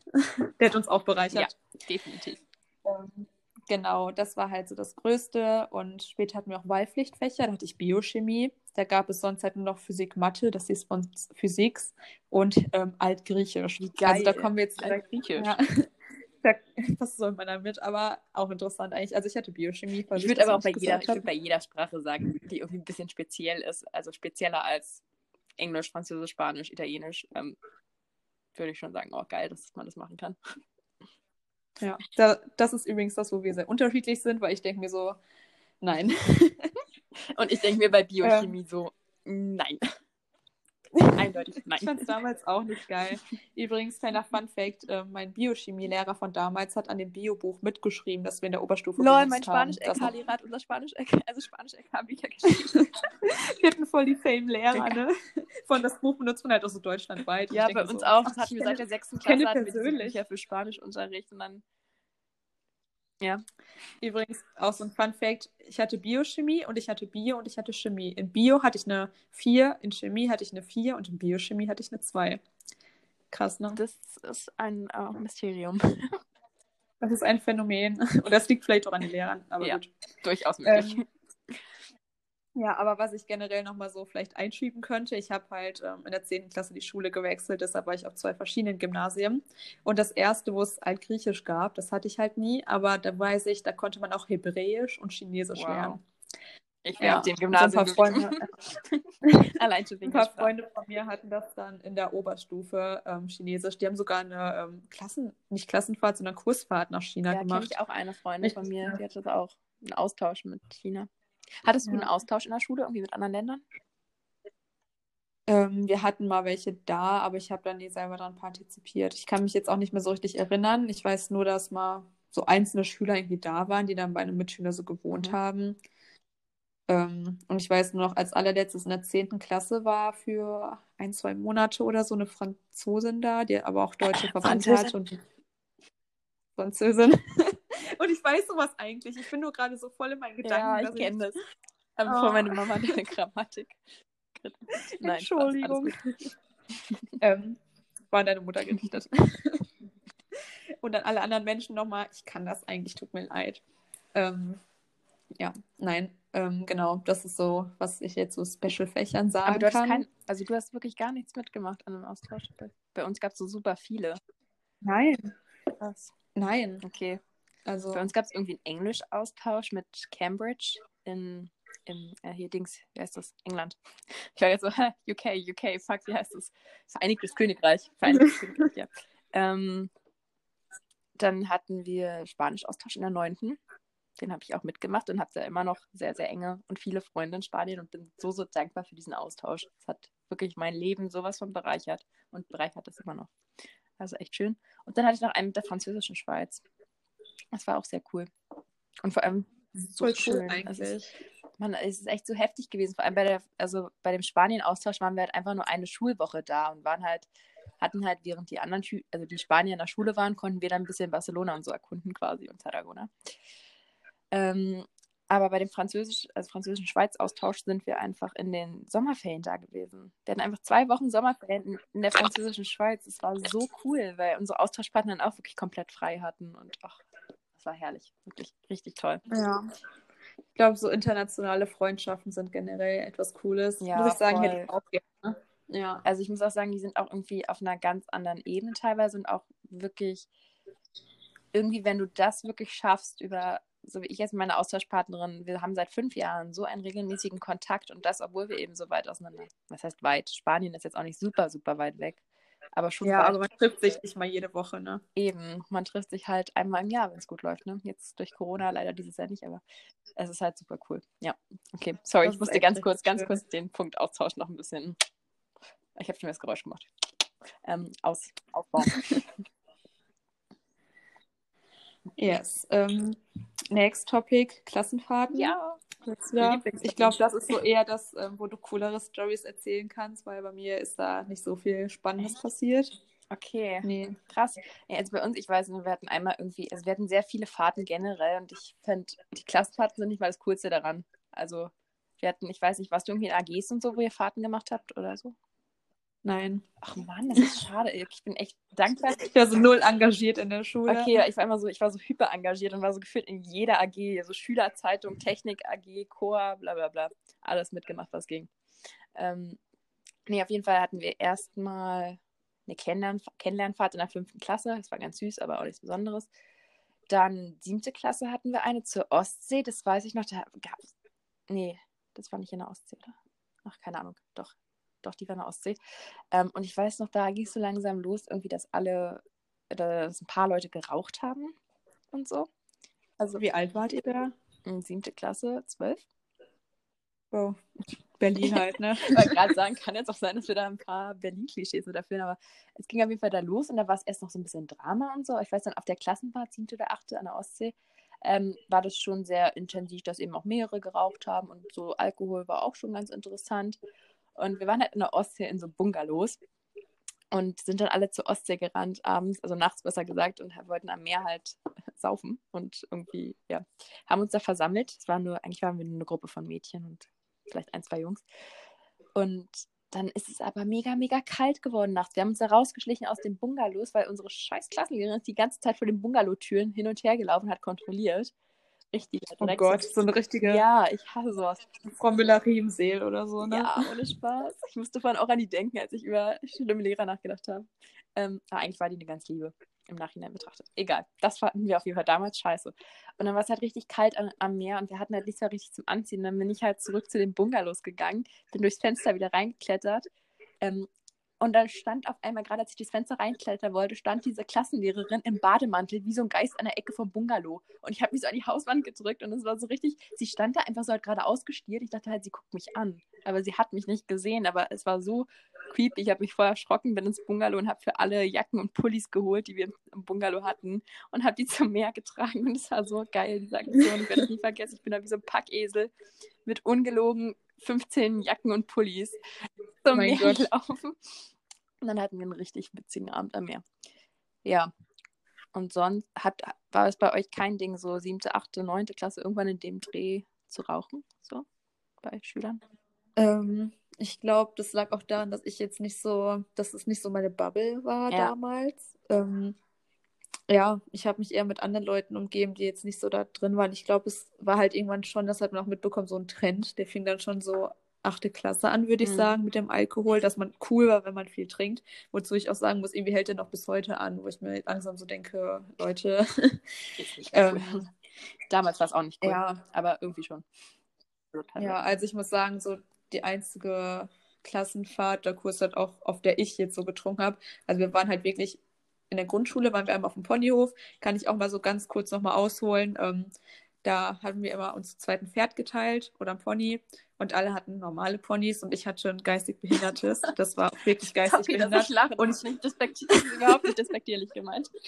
Der hat uns auch bereichert. Ja, definitiv. Ähm, genau, das war halt so das Größte. Und später hatten wir auch Wahlpflichtfächer, da hatte ich Biochemie. Da gab es sonst halt nur noch Physik, Mathe, das ist von Physiks und ähm, Altgriechisch. Also da kommen wir jetzt Altgriechisch. Ja. [LAUGHS] was soll man damit? Aber auch interessant eigentlich. Also ich hatte Biochemie. Ich würde aber auch bei jeder, ich würd bei jeder Sprache sagen, die irgendwie ein bisschen speziell ist, also spezieller als Englisch, Französisch, Spanisch, Italienisch, ähm, würde ich schon sagen, oh geil, dass man das machen kann. Ja, da, das ist übrigens das, wo wir sehr unterschiedlich sind, weil ich denke mir so, nein. [LAUGHS] Und ich denke mir bei Biochemie ähm, so, nein. [LAUGHS] Eindeutig nein. Ich fand es damals auch nicht geil. Übrigens, kleiner Fun Fact: äh, Mein Biochemielehrer von damals hat an dem Biobuch mitgeschrieben, dass wir in der Oberstufe Lol, mein Spanisch-LK hat unser Spanisch-LK, also Spanisch-LK-Bücher geschrieben. [LAUGHS] wir hatten voll die Fame-Lehrer, ne? Von das Buch benutzt man halt auch so deutschlandweit. Ja, bei uns so, auch. Das hatten wir seit der sechsten Klasse hatten wir Bücher für Spanischunterricht und dann ja. Übrigens auch so ein Fun Fact: Ich hatte Biochemie und ich hatte Bio und ich hatte Chemie. In Bio hatte ich eine 4, in Chemie hatte ich eine 4 und in Biochemie hatte ich eine 2. Krass, ne? Das ist ein uh, Mysterium. Das ist ein Phänomen. [LAUGHS] Und das liegt vielleicht auch an den Lehrern, aber ja, gut. Durchaus möglich. Ähm, ja, aber was ich generell nochmal so vielleicht einschieben könnte, ich habe halt ähm, in der 10. Klasse die Schule gewechselt, deshalb war ich auf zwei verschiedenen Gymnasien. Und das erste, wo es Altgriechisch gab, das hatte ich halt nie, aber da weiß ich, da konnte man auch Hebräisch und Chinesisch wow. lernen. Ich wäre ja, auf dem Gymnasium. So ein paar, Freunde, [LAUGHS] Allein schon ein paar Freunde von mir hatten das dann in der Oberstufe ähm, Chinesisch. Die haben sogar eine ähm, Klassen, nicht Klassenfahrt, sondern Kursfahrt nach China ja, gemacht. Ja, ich auch eine Freundin von mir, die hatte das auch. Einen Austausch mit China. Hattest du einen Austausch in der Schule irgendwie mit anderen Ländern? Ähm, wir hatten mal welche da, aber ich habe dann nie selber daran partizipiert. Ich kann mich jetzt auch nicht mehr so richtig erinnern. Ich weiß nur, dass mal so einzelne Schüler irgendwie da waren, die dann bei einem Mitschüler so gewohnt mhm. haben. Ähm, und ich weiß nur noch, als allerletztes in der 10. Klasse war für ein, zwei Monate oder so eine Franzosin da, die aber auch deutsche [LAUGHS] Verwandte hat. Und Französin. [LAUGHS] Und ich weiß sowas eigentlich. Ich bin nur gerade so voll in meinen Gedanken. Ja, ich kenne das. Aber oh. bevor meine Mama deine [LAUGHS] Grammatik. [LAUGHS] Nein, Entschuldigung. [LAUGHS] ähm, war deine Mutter gedichtet. Und dann alle anderen Menschen nochmal, ich kann das eigentlich, tut mir leid. Ähm, ja, nein, ähm, genau, das ist so, was ich jetzt so Special-Fächern sagen Aber du kann. Kein, also du hast wirklich gar nichts mitgemacht an einem Austausch. Bei uns gab es so super viele. Nein. Was? Nein. Okay. Also bei uns gab es irgendwie einen Englisch-Austausch mit Cambridge in, in äh, hier Dings, wie heißt das? England. Ich war jetzt so, [LAUGHS] UK, UK, fuck, wie heißt das? Vereinigtes Königreich. Vereinigtes [LAUGHS] Königreich, ja. Ähm, dann hatten wir Spanisch-Austausch in der neunten. Den habe ich auch mitgemacht und habe da immer noch sehr, sehr enge und viele Freunde in Spanien und bin so, so dankbar für diesen Austausch. Es hat wirklich mein Leben sowas von bereichert und bereichert es immer noch. Also echt schön. Und dann hatte ich noch einen mit der französischen Schweiz. Das war auch sehr cool. Und vor allem so Voll schön. Cool eigentlich. Also es, man, es ist echt so heftig gewesen. Vor allem bei der, also bei dem Spanien-Austausch waren wir halt einfach nur eine Schulwoche da und waren halt, hatten halt, während die anderen, also die Spanier in der Schule waren, konnten wir dann ein bisschen Barcelona und so erkunden quasi und Tarragona. Ähm, aber bei dem Französisch, also französischen Schweiz-Austausch sind wir einfach in den Sommerferien da gewesen. Wir hatten einfach zwei Wochen Sommerferien in der französischen Schweiz. Es war so cool, weil unsere Austauschpartner dann auch wirklich komplett frei hatten und ach, Das war herrlich. Wirklich richtig toll. Ja. Ich glaube, so internationale Freundschaften sind generell etwas Cooles. Ja, Muss ich sagen, voll. hätte ich auch gerne. Ja. Also ich muss auch sagen, die sind auch irgendwie auf einer ganz anderen Ebene teilweise und auch wirklich irgendwie, wenn du das wirklich schaffst, über, so wie ich jetzt meine Austauschpartnerin, wir haben seit fünf Jahren so einen regelmäßigen Kontakt und das, obwohl wir eben so weit auseinander, was heißt weit? Spanien ist jetzt auch nicht super, super weit weg. Aber schon. Ja, aber man trifft sich nicht mal jede Woche, ne? Eben, man trifft sich halt einmal im Jahr, wenn es gut läuft, ne? Jetzt durch Corona leider dieses Jahr nicht, aber es ist halt super cool. Ja, okay. Sorry, das ich musste ganz kurz, ganz kurz den Punkt austauschen, noch ein bisschen. Ich habe schon das Geräusch gemacht. Ähm, aus, aufbauen. [LAUGHS] yes. Um, ähm, next topic, Klassenfahrten. Ja. Ja, ich glaube, das ist so eher das, ähm, wo du coolere Stories erzählen kannst, weil bei mir ist da nicht so viel Spannendes passiert. Okay. Nee. Krass. Ja, also bei uns, ich weiß wir hatten einmal irgendwie, also wir hatten sehr viele Fahrten generell und ich finde, die Klassenfahrten sind nicht mal das Coolste daran. Also wir hatten, ich weiß nicht, warst du irgendwie in AGs und so, wo ihr Fahrten gemacht habt oder so? Nein. Ach Mann, das ist schade. Ich bin echt dankbar. Ich war so null engagiert in der Schule. Okay, ich war immer so, ich war so hyper engagiert und war so gefühlt in jeder AG, so also Schülerzeitung, Technik AG, Chor, bla bla bla. Alles mitgemacht, was ging. Ähm, nee, auf jeden Fall hatten wir erstmal eine Kennenlern Kennenlernfahrt in der fünften Klasse. Das war ganz süß, aber auch nichts Besonderes. Dann siebte Klasse hatten wir eine zur Ostsee. Das weiß ich noch. Da gab Nee, das war nicht in der Ostsee, oder? Ach, keine Ahnung. Doch, doch, die war in der Ostsee. Ähm, und ich weiß noch, da ging es so langsam los, irgendwie, dass alle, dass ein paar Leute geraucht haben und so. Also, wie alt wart ihr da? Siebte Klasse, zwölf. Oh, Berlin [LAUGHS] halt, ne? ich wollte gerade sagen, kann jetzt auch sein, dass wir da ein paar Berlin-Klischees mit erfüllen, aber es ging auf jeden Fall da los und da war es erst noch so ein bisschen Drama und so. Ich weiß dann, auf der Klassenfahrt, siebte oder achte an der Ostsee, ähm, war das schon sehr intensiv, dass eben auch mehrere geraucht haben und so Alkohol war auch schon ganz interessant. Und wir waren halt in der Ostsee in so Bungalows und sind dann alle zur Ostsee gerannt abends, also nachts besser gesagt, und wollten am Meer halt [LAUGHS] saufen und irgendwie, ja, haben uns da versammelt. Es war nur, eigentlich waren wir nur eine Gruppe von Mädchen und vielleicht ein, zwei Jungs. Und dann ist es aber mega, mega kalt geworden nachts. Wir haben uns da rausgeschlichen aus den Bungalows, weil unsere scheiß Klassenlehrerin ist die ganze Zeit vor den Bungalow-Türen hin und her gelaufen hat kontrolliert richtig. Oh Gott, so eine richtige. Ja, ich hasse sowas. Frau Müller-Riemseel oder so, ne? Ja, ohne Spaß. Ich musste vorhin auch an die denken, als ich über schlimme Lehrer nachgedacht habe. Ähm, aber eigentlich war die eine ganz liebe im Nachhinein betrachtet. Egal, das fanden wir auf jeden Fall damals scheiße. Und dann war es halt richtig kalt an, am Meer und wir hatten halt nichts mehr richtig zum Anziehen. Dann bin ich halt zurück zu den Bungalows gegangen, bin durchs Fenster wieder reingeklettert, ähm, und dann stand auf einmal, gerade als ich das Fenster reinklettern wollte, stand diese Klassenlehrerin im Bademantel wie so ein Geist an der Ecke vom Bungalow. Und ich habe mich so an die Hauswand gedrückt und es war so richtig, sie stand da einfach so halt gerade ausgestiert. Ich dachte halt, sie guckt mich an. Aber sie hat mich nicht gesehen, aber es war so creepy. Ich habe mich voll erschrocken, bin ins Bungalow und habe für alle Jacken und Pullis geholt, die wir im Bungalow hatten und habe die [LAUGHS] zum Meer getragen. Und es war so geil, diese Aktion. Ich werde es nie vergessen. Ich bin da wie so ein Packesel mit ungelogen 15 Jacken und Pullis zum oh Meer Gott. gelaufen. Und dann hatten wir einen richtig witzigen Abend am Meer. Ja. Und sonst hat, war es bei euch kein Ding, so siebte, achte, neunte Klasse irgendwann in dem Dreh zu rauchen, so bei Schülern? Ähm, ich glaube, das lag auch daran, dass ich jetzt nicht so, dass es nicht so meine Bubble war ja. damals. Ähm, ja, ich habe mich eher mit anderen Leuten umgeben, die jetzt nicht so da drin waren. Ich glaube, es war halt irgendwann schon, das hat man auch mitbekommen, so ein Trend. Der fing dann schon so achte Klasse an, würde ich mhm. sagen, mit dem Alkohol, dass man cool war, wenn man viel trinkt. Wozu ich auch sagen muss, irgendwie hält er noch bis heute an, wo ich mir langsam so denke, Leute. [LAUGHS] ähm, cool. Damals war es auch nicht cool, ja. aber irgendwie schon. Ja, also ich muss sagen, so die einzige Klassenfahrt, der Kurs hat auch, auf der ich jetzt so getrunken habe. Also wir waren halt wirklich in der Grundschule, waren wir einmal auf dem Ponyhof. Kann ich auch mal so ganz kurz nochmal ausholen. Ähm, da haben wir immer uns zweiten Pferd geteilt oder ein Pony und alle hatten normale Ponys und ich hatte ein geistig behindertes. Das war wirklich [LAUGHS] geistig Sorry, behindert. Dass ich lache, und ich nicht überhaupt nicht despektierlich gemeint. [LAUGHS]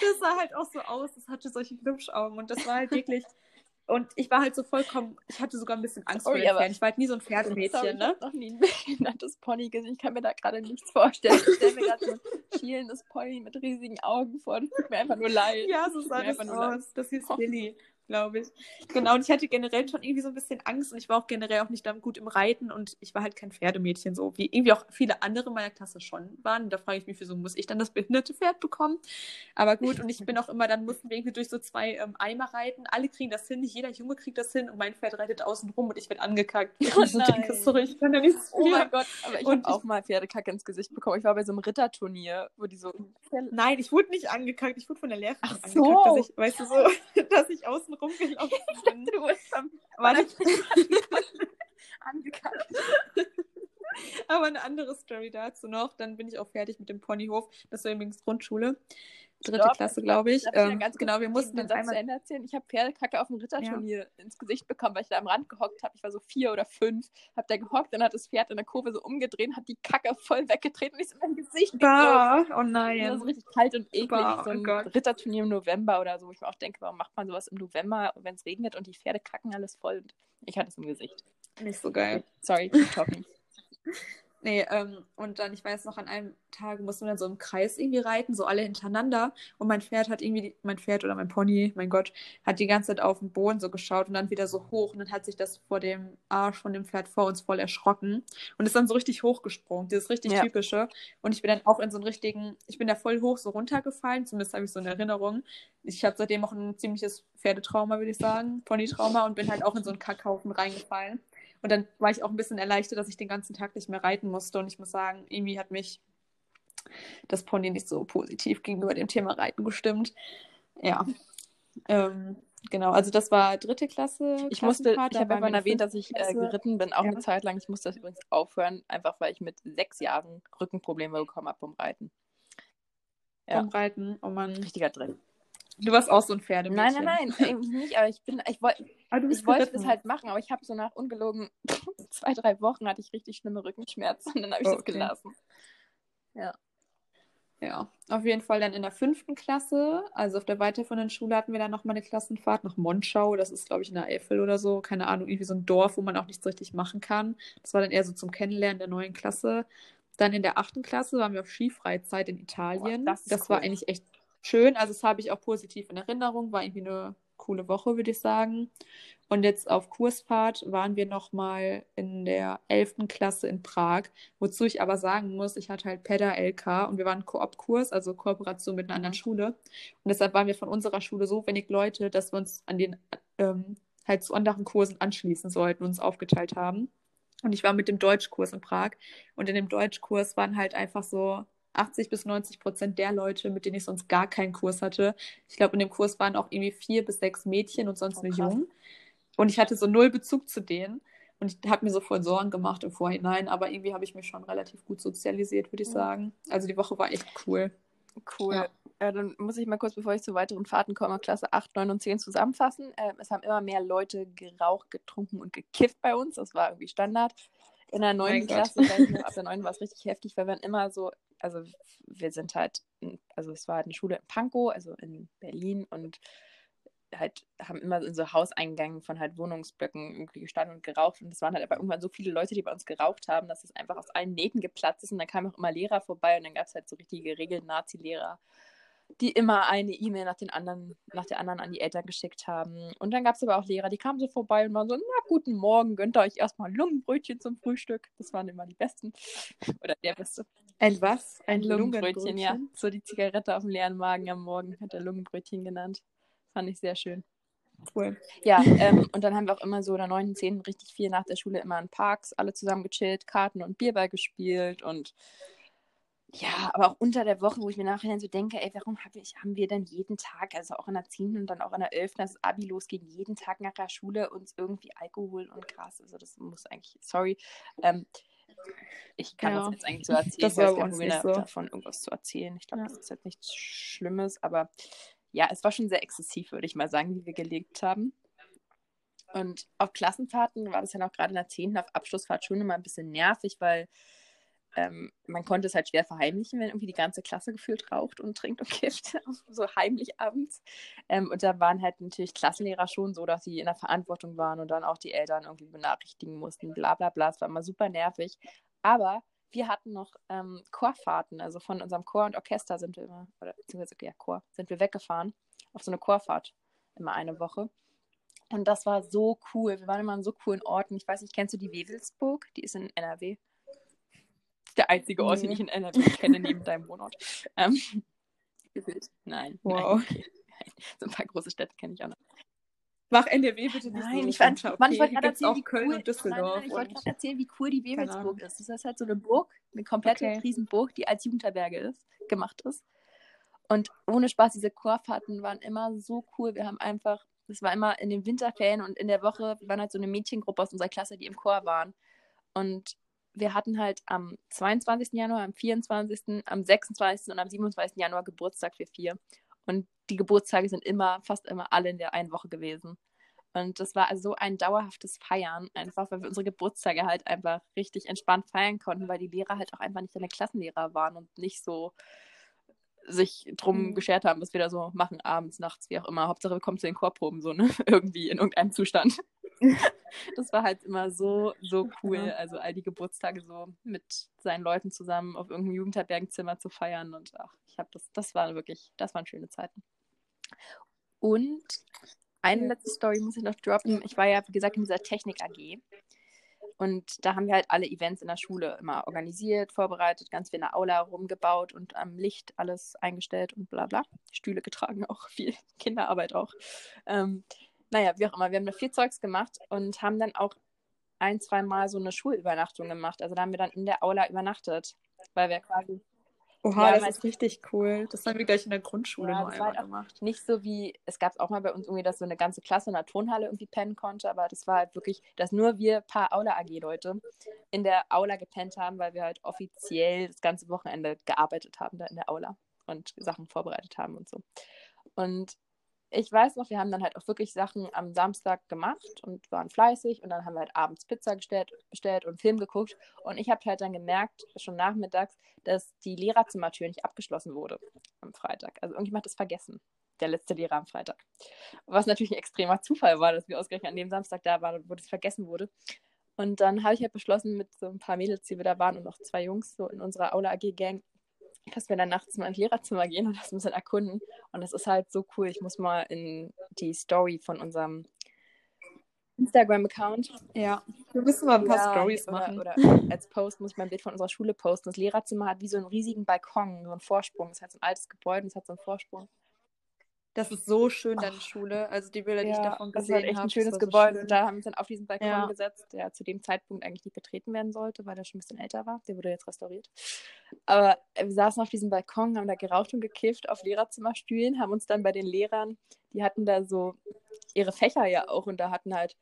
Das sah halt auch so aus, es hatte solche Glubschaugen und das war halt wirklich und ich war halt so vollkommen, ich hatte sogar ein bisschen Angst sorry, vor den Pferden. Ich war halt nie so ein Pferdemädchen, sorry, ne? Ich habe noch nie ein behindertes Pony gesehen. Ich kann mir da gerade nichts vorstellen. Ich stelle mir gerade so ein schielendes Pony mit riesigen Augen vor. Das tut mir einfach nur leid. Ja, so sah das aus. Das hieß oh. Glaube ich. Genau, und ich hatte generell schon irgendwie so ein bisschen Angst und ich war auch generell auch nicht dann gut im Reiten und ich war halt kein Pferdemädchen, so wie irgendwie auch viele andere meiner Klasse schon waren. Und da frage ich mich, wieso muss ich dann das behinderte Pferd bekommen? Aber gut, und ich bin auch immer, dann mussten wir irgendwie durch so zwei ähm, Eimer reiten. Alle kriegen das hin, nicht jeder Junge kriegt das hin und mein Pferd reitet außen rum und ich werde angekackt. [LAUGHS] Oh ich so denke, sorry, ich kann ja nichts Oh mein Gott, aber ich Und habe auch mal Pferdekacke ins Gesicht bekommen. Ich war bei so einem Ritterturnier, wo die so. Nein, ich wurde nicht angekackt, ich wurde von der Lehrerin Ach angekackt, so. dass ich, weißt du so, [LAUGHS] dass ich außen rumgelaufen bin. Du bist am angekackt. aber eine andere Story dazu noch. Dann bin ich auch fertig mit dem Ponyhof. Das war übrigens Grundschule. Dritte Stopp, Klasse, glaube ich. Ich Ähm, ganz genau, wir mussten den Satz einmal zu Ende erzählen. Ich habe Pferdekacke auf dem Ritterturnier ins Gesicht bekommen, weil ich da am Rand gehockt habe. Ich war so vier oder fünf, habe da gehockt, dann hat das Pferd in der Kurve so umgedreht, hat die Kacke voll weggetreten und ist in mein Gesicht. Bah, oh Das war nein. so richtig kalt und eklig. Bah, so ein oh. Ritterturnier im November oder so, wo ich mir auch denke, warum macht man sowas im November, wenn es regnet und die Pferde kacken alles voll. Und ich hatte es im Gesicht. Nicht so geil. Sorry, talking. [LAUGHS] Nee, ähm, und dann, ich weiß noch, an einem Tag mussten wir dann so im Kreis irgendwie reiten, so alle hintereinander. Und mein Pferd hat irgendwie, die, mein Pferd oder mein Pony, mein Gott, hat die ganze Zeit auf den Boden so geschaut und dann wieder so hoch. Und dann hat sich das vor dem Arsch von dem Pferd vor uns voll erschrocken und ist dann so richtig hochgesprungen, dieses richtig Ja. typische. Und ich bin dann auch in so einen richtigen, ich bin da voll hoch so runtergefallen, zumindest habe ich so eine Erinnerung. Ich habe seitdem auch ein ziemliches Pferdetrauma, würde ich sagen, Ponytrauma und bin halt auch in so einen Kackhaufen reingefallen. Und dann war ich auch ein bisschen erleichtert, dass ich den ganzen Tag nicht mehr reiten musste. Und ich muss sagen, irgendwie hat mich das Pony nicht so positiv gegenüber dem Thema Reiten gestimmt. Ja. ähm, genau, also das war dritte Klasse. Ich musste, ich habe in der erwähnt, dass ich äh, geritten bin, auch Ja. eine Zeit lang. Ich musste das übrigens aufhören, einfach weil ich mit sechs Jahren Rückenprobleme bekommen habe vom Reiten. Ja. vom Reiten. Oh Mann. Richtiger Dreck. Du warst auch so ein Nein, Pferdemädchen. nein, nein, eigentlich nicht, aber ich bin, ich wollte, bist ich wollte das halt machen, aber ich habe so nach ungelogen [LAUGHS] zwei, drei Wochen hatte ich richtig schlimme Rückenschmerzen und dann habe ich das Okay. gelassen. Ja, auf jeden Fall dann in der fünften Klasse, also auf der weiterführenden Schule hatten wir dann nochmal eine Klassenfahrt nach Monschau. Das ist, glaube ich, in der Eifel oder so. Keine Ahnung, irgendwie so ein Dorf, wo man auch nichts richtig machen kann. Das war dann eher so zum Kennenlernen der neuen Klasse. Dann in der achten Klasse waren wir auf Skifreizeit in Italien. Boah, das das war cool. eigentlich echt schön. Also das habe ich auch positiv in Erinnerung. War irgendwie eine coole Woche, würde ich sagen. Und jetzt auf Kursfahrt waren wir nochmal in der 11. Klasse in Prag, wozu ich aber sagen muss, ich hatte halt PEDA LK und wir waren Koop-Kurs, also Kooperation mit einer anderen. Schule. Und deshalb waren wir von unserer Schule so wenig Leute, dass wir uns an den ähm, halt zu anderen Kursen anschließen sollten und uns aufgeteilt haben. Und ich war mit dem Deutschkurs in Prag und in dem Deutschkurs waren halt einfach so 80 bis 90 Prozent der Leute, mit denen ich sonst gar keinen Kurs hatte. Ich glaube, in dem Kurs waren auch irgendwie vier bis sechs Mädchen und sonst Oh, nur. Jungen. Und ich hatte so null Bezug zu denen. Und ich habe mir so voll Sorgen gemacht im Vorhinein, aber irgendwie habe ich mich schon relativ gut sozialisiert, würde ich Mhm. sagen. Also die Woche war echt cool. Cool. Ja. Ja. dann muss ich mal kurz, bevor ich zu weiteren Fahrten komme, Klasse 8, 9 und 10 zusammenfassen. Ähm, es haben immer mehr Leute geraucht, getrunken und gekifft bei uns. Das war irgendwie Standard. In der Mein 9. Gott. Klasse, ab der 9. war es richtig heftig, weil wir waren immer so, also wir sind halt, also es war halt eine Schule in Pankow, also in Berlin und halt haben immer in so Hauseingängen von halt Wohnungsblöcken irgendwie gestanden und geraucht und es waren halt aber irgendwann so viele Leute, die bei uns geraucht haben, dass es einfach aus allen Nähten geplatzt ist und dann kamen auch immer Lehrer vorbei und dann gab es halt so richtige Regel-Nazi-Lehrer, die immer eine E-Mail nach den anderen, nach der anderen an die Eltern geschickt haben. Und dann gab es aber auch Lehrer, die kamen so vorbei und waren so, na guten Morgen, gönnt euch erstmal Lungenbrötchen zum Frühstück. Das waren immer die besten. Oder der beste. Ein was? Ein Lungenbrötchen, ja. So die Zigarette auf dem leeren Magen am Morgen hat er Lungenbrötchen genannt. Fand ich sehr schön. Cool. Ja, ähm, und dann haben wir auch immer so in der 9., 10. richtig viel nach der Schule immer in Parks, alle zusammen gechillt, Karten und Bierball gespielt und ja, aber auch unter der Woche, wo ich mir nachher so denke, ey, warum hab ich, haben wir denn jeden Tag, also auch in der 10. und dann auch in der 11., als das Abi losging, jeden Tag nach der Schule uns irgendwie Alkohol und Gras, also das muss eigentlich, sorry, ähm, ich kann Ja, das jetzt eigentlich so erzählen, das ich war gar uns nicht so. davon irgendwas zu erzählen. Ich glaube, Ja. das ist jetzt nichts Schlimmes, aber ja, es war schon sehr exzessiv, würde ich mal sagen, wie wir gelebt haben. Und auf Klassenfahrten war das ja noch gerade in der 10. auf Abschlussfahrt schon immer ein bisschen nervig, weil ähm, man konnte es halt schwer verheimlichen, wenn irgendwie die ganze Klasse gefühlt raucht und trinkt und kifft, [LAUGHS] so heimlich abends. Ähm, und da waren halt natürlich Klassenlehrer schon so, dass sie in der Verantwortung waren und dann auch die Eltern irgendwie benachrichtigen mussten, bla bla bla. Es war immer super nervig. Aber wir hatten noch ähm, Chorfahrten, also von unserem Chor und Orchester sind wir immer, oder beziehungsweise ja, Chor, sind wir weggefahren auf so eine Chorfahrt immer eine Woche. Und das war so cool. Wir waren immer an so coolen Orten. Ich weiß nicht, kennst du die Wewelsburg? Die ist in NRW. Der einzige Ort, den ich in NRW kenne, neben deinem Wohnort. Ähm, nein. Wow. Nein, okay. So ein paar große Städte kenne ich auch noch. Mach NRW bitte nicht Nein, so ich, fand, runter, Mann, ich okay? wollte gerade erzählen, auch wie Köln cool, und Düsseldorf. Nein, nein, ich wollte und- gerade erzählen, wie cool die Wewelsburg ist. Das ist halt so eine Burg, eine komplette Okay. Riesenburg, die als Jugendherberge ist, gemacht ist. Und ohne Spaß, diese Chorfahrten waren immer so cool. Wir haben einfach, das war immer in den Winterferien und in der Woche, wir waren halt so eine Mädchengruppe aus unserer Klasse, die im Chor waren. Und wir hatten halt am 22. Januar, am 24., am 26. und am 27. Januar Geburtstag für vier. Und die Geburtstage sind immer, fast immer alle in der einen Woche gewesen. Und das war also so ein dauerhaftes Feiern, einfach, weil wir unsere Geburtstage halt einfach richtig entspannt feiern konnten, weil die Lehrer halt auch einfach nicht deine Klassenlehrer waren und nicht so sich drum Mhm. geschert haben, was wir da so machen, abends, nachts, wie auch immer. Hauptsache, wir kommen zu den Chorproben, so, ne? [LAUGHS] Irgendwie in irgendeinem Zustand. [LAUGHS] das war halt immer so, so cool. Also all die Geburtstage so mit seinen Leuten zusammen auf irgendeinem Jugendherbergenzimmer zu feiern. Und ach, ich habe das, das war wirklich, das waren schöne Zeiten. Und eine letzte Story muss ich noch droppen. Ich war ja, wie gesagt, in dieser Technik AG. Und da haben wir halt alle Events in der Schule immer organisiert, vorbereitet, ganz viel in der Aula rumgebaut und am Licht alles eingestellt und bla bla. Stühle getragen auch, [LAUGHS] viel Kinderarbeit auch. Ähm, naja, wie auch immer, wir haben da viel Zeugs gemacht und haben dann auch ein, zwei Mal so eine Schulübernachtung gemacht. Also da haben wir dann in der Aula übernachtet, weil wir quasi Oha, Ja, das ist richtig cool. Das haben wir gleich in der Grundschule Ja, nur einmal halt gemacht. nicht so wie, es gab auch mal bei uns irgendwie, dass so eine ganze Klasse in der Turnhalle irgendwie pennen konnte, aber das war halt wirklich, dass nur wir paar Aula-AG-Leute in der Aula gepennt haben, weil wir halt offiziell das ganze Wochenende gearbeitet haben da in der Aula und Sachen vorbereitet haben und so. Und ich weiß noch, wir haben dann halt auch wirklich Sachen am Samstag gemacht und waren fleißig und dann haben wir halt abends Pizza gestellt, bestellt und Film geguckt und ich habe halt dann gemerkt, schon nachmittags, dass die Lehrerzimmertür nicht abgeschlossen wurde am Freitag. Also irgendjemand hat es vergessen, der letzte Lehrer am Freitag. Was natürlich ein extremer Zufall war, dass wir ausgerechnet an dem Samstag da waren, wo das vergessen wurde. Und dann habe ich halt beschlossen, mit so ein paar Mädels, die wir da waren und noch zwei Jungs so in unserer Aula AG-Gang, dass wir dann nachts mal ins Lehrerzimmer gehen und das ein bisschen erkunden. Und das ist halt so cool. Ich muss mal in die Story von unserem Instagram-Account Ja. Wir müssen mal ein paar ja, Stories oder, machen. Oder [LAUGHS] als Post muss ich mein Bild von unserer Schule posten. Das Lehrerzimmer hat wie so einen riesigen Balkon, so einen Vorsprung. Es hat so ein altes Gebäude und es hat so einen Vorsprung. Das ist so schön, deine Schule. Also die Bilder, die ich davon das gesehen war echt habe. ein schönes das war so Gebäude. Und da haben wir uns dann auf diesen Balkon Ja. gesetzt, der zu dem Zeitpunkt eigentlich nicht betreten werden sollte, weil der schon ein bisschen älter war. Der wurde jetzt restauriert. Aber wir saßen auf diesem Balkon, haben da geraucht und gekifft auf Lehrerzimmerstühlen, haben uns dann bei den Lehrern, die hatten da so ihre Fächer ja auch und da hatten halt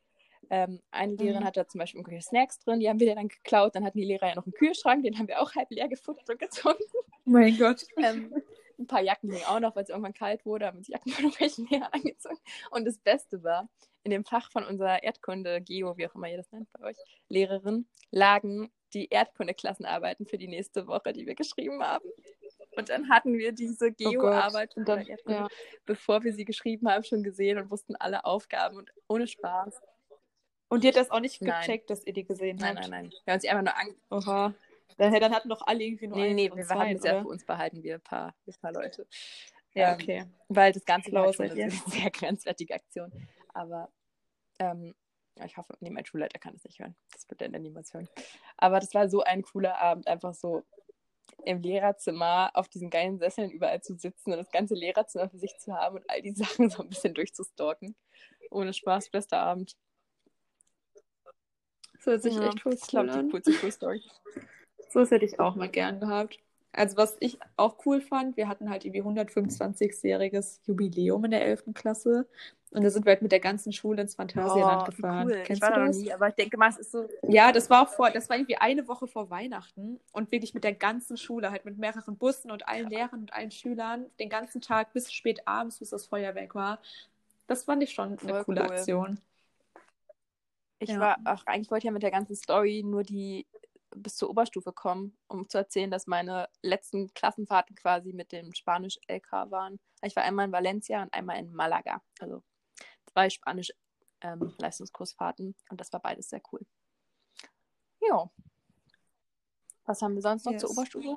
ähm, eine Lehrerin Mhm. hatte da zum Beispiel irgendwelche Snacks drin, die haben wir dann geklaut. Dann hatten die Lehrer ja noch einen Kühlschrank, den haben wir auch halb leer gefuttert und gezogen. Mein Gott. Ähm, ein paar Jacken hingen auch noch, weil es irgendwann kalt wurde, haben uns Jacken [LAUGHS] von irgendwelchen Lehrern angezogen. Und das Beste war, in dem Fach von unserer Erdkunde, Geo, wie auch immer ihr das nennt bei euch, Lehrerin, lagen die Erdkunde-Klassenarbeiten für die nächste Woche, die wir geschrieben haben. Und dann hatten wir diese Geo-Arbeit von Und dann- Erdkunde, ja. bevor wir sie geschrieben haben, schon gesehen und wussten alle Aufgaben und ohne Spaß. Und die hat das auch nicht Nein. gecheckt, dass ihr die gesehen Nein, habt. nein, nein. Wir haben sie einfach nur an Oha. Dann, dann hatten doch alle irgendwie nur Nee, eins nee, wir zwei, hatten es ja für uns behalten, wir ein paar, wir ein paar Leute. Ja, Ähm, okay. Weil das Ganze war schon eine sehr grenzwertige Aktion. Aber ähm, ich hoffe, nee, mein Schulleiter kann es nicht hören. Das wird er dann niemals hören. Aber das war so ein cooler Abend, einfach so im Lehrerzimmer auf diesen geilen Sesseln überall zu sitzen und das ganze Lehrerzimmer für sich zu haben und all die [LAUGHS] Sachen so ein bisschen durchzustalken. Ohne Spaß, bester Abend. Das hört sich Ja, echt voll ich glaube, cool die an. coolste Schulstory. So was hätte ich auch mal gern gehabt. Also was ich auch cool fand, wir hatten halt irgendwie 125-jähriges Jubiläum in der 11. Klasse. Und da sind wir halt mit der ganzen Schule ins Phantasialand Oh, gefahren. cool. Kennst ich war du da noch das? nie, aber ich denke mal, es ist so. Ja, das war auch vor, das war irgendwie eine Woche vor Weihnachten und wirklich mit der ganzen Schule, halt mit mehreren Bussen und allen Lehrern und allen Schülern, den ganzen Tag bis spät abends, bis das Feuerwerk war. Das fand ich schon eine Voll coole cool. Aktion. Ich Ja. war, ach, eigentlich wollte ich ja mit der ganzen Story nur die bis zur Oberstufe kommen, um zu erzählen, dass meine letzten Klassenfahrten quasi mit dem Spanisch-LK waren. Ich war einmal in Valencia und einmal in Malaga. Also zwei Spanisch-Leistungskursfahrten und das war beides sehr cool. Ja. Was haben wir sonst noch Yes. zur Oberstufe?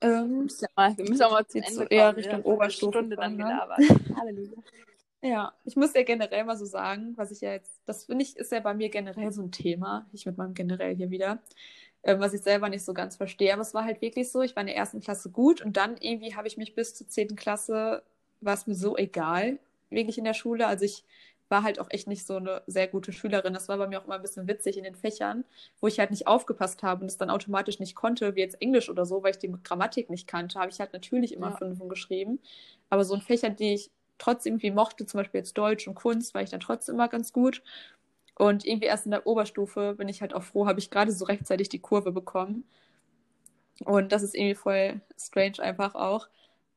Ähm, Ja, mal- Wir müssen auch mal zum Ende kommen. Wir Richtung Oberstufe Stunde dann ne? gelabert. [LAUGHS] Halleluja. Ja, ich muss ja generell mal so sagen, was ich ja jetzt, das finde ich, ist ja bei mir generell so ein Thema, ich mit meinem generell hier wieder, äh, was ich selber nicht so ganz verstehe. Aber es war halt wirklich so, ich war in der ersten Klasse gut und dann irgendwie habe ich mich bis zur zehnten Klasse, war es mir so egal, wirklich in der Schule. Also ich war halt auch echt nicht so eine sehr gute Schülerin. Das war bei mir auch immer ein bisschen witzig in den Fächern, wo ich halt nicht aufgepasst habe und es dann automatisch nicht konnte, wie jetzt Englisch oder so, weil ich die Grammatik nicht kannte, habe ich halt natürlich immer ja. Fünfen geschrieben. Aber so in Fächern, die ich trotzdem irgendwie mochte, zum Beispiel jetzt Deutsch und Kunst, war ich dann trotzdem immer ganz gut. Und irgendwie erst in der Oberstufe bin ich halt auch froh, habe ich gerade so rechtzeitig die Kurve bekommen. Und das ist irgendwie voll strange einfach auch.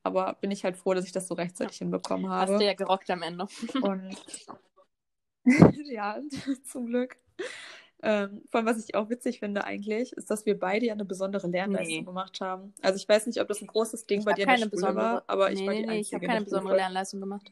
Aber bin ich halt froh, dass ich das so rechtzeitig ja. hinbekommen habe. Hast du ja gerockt am Ende. Und [LAUGHS] [LAUGHS] ja, [LAUGHS] zum Glück. Ähm, vor allem, was ich auch witzig finde eigentlich, ist, dass wir beide ja eine besondere Lernleistung nee. gemacht haben. Also ich weiß nicht, ob das ein großes Ding ich bei dir in der Schule war, aber nee, ich war die nee, ich habe keine besondere Lernleistung gemacht.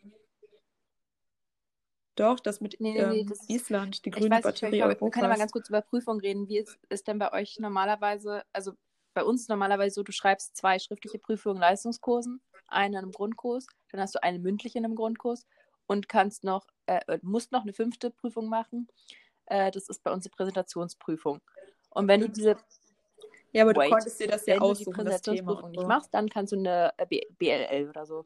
Doch, das mit nee, ähm, das Island, die grüne Batterie nicht, Europas. Wir können mal ganz kurz über Prüfung reden. Wie ist, ist denn bei euch normalerweise, also bei uns ist normalerweise so, du schreibst zwei schriftliche Prüfungen Leistungskursen, eine in einem Grundkurs, dann hast du eine mündliche in einem Grundkurs und kannst noch, äh, musst noch eine fünfte Prüfung machen. Äh, das ist bei uns die Präsentationsprüfung. Und wenn du diese ja, aber du Wait, konntest dir das ja aussuchen, Wenn du die Präsentationsprüfung nicht machst, dann kannst du eine äh, BLL oder so,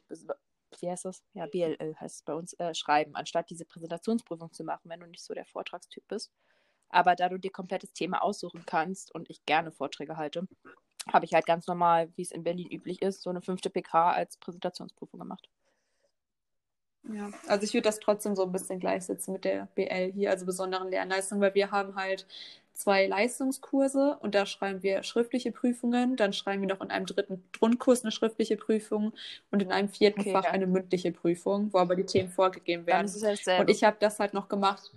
wie heißt das? Ja, BLL heißt es bei uns, äh, schreiben, anstatt diese Präsentationsprüfung zu machen, wenn du nicht so der Vortragstyp bist. Aber da du dir komplettes Thema aussuchen kannst und ich gerne Vorträge halte, habe ich halt ganz normal, wie es in Berlin üblich ist, so eine fünfte PK als Präsentationsprüfung gemacht. Ja, also ich würde das trotzdem so ein bisschen gleichsetzen mit der BL hier, also besonderen Lernleistungen, weil wir haben halt zwei Leistungskurse und da schreiben wir schriftliche Prüfungen, dann schreiben wir noch in einem dritten Grundkurs eine schriftliche Prüfung und in einem vierten okay, Fach ja. eine mündliche Prüfung, wo aber die Themen vorgegeben werden. und ich habe das halt noch gemacht.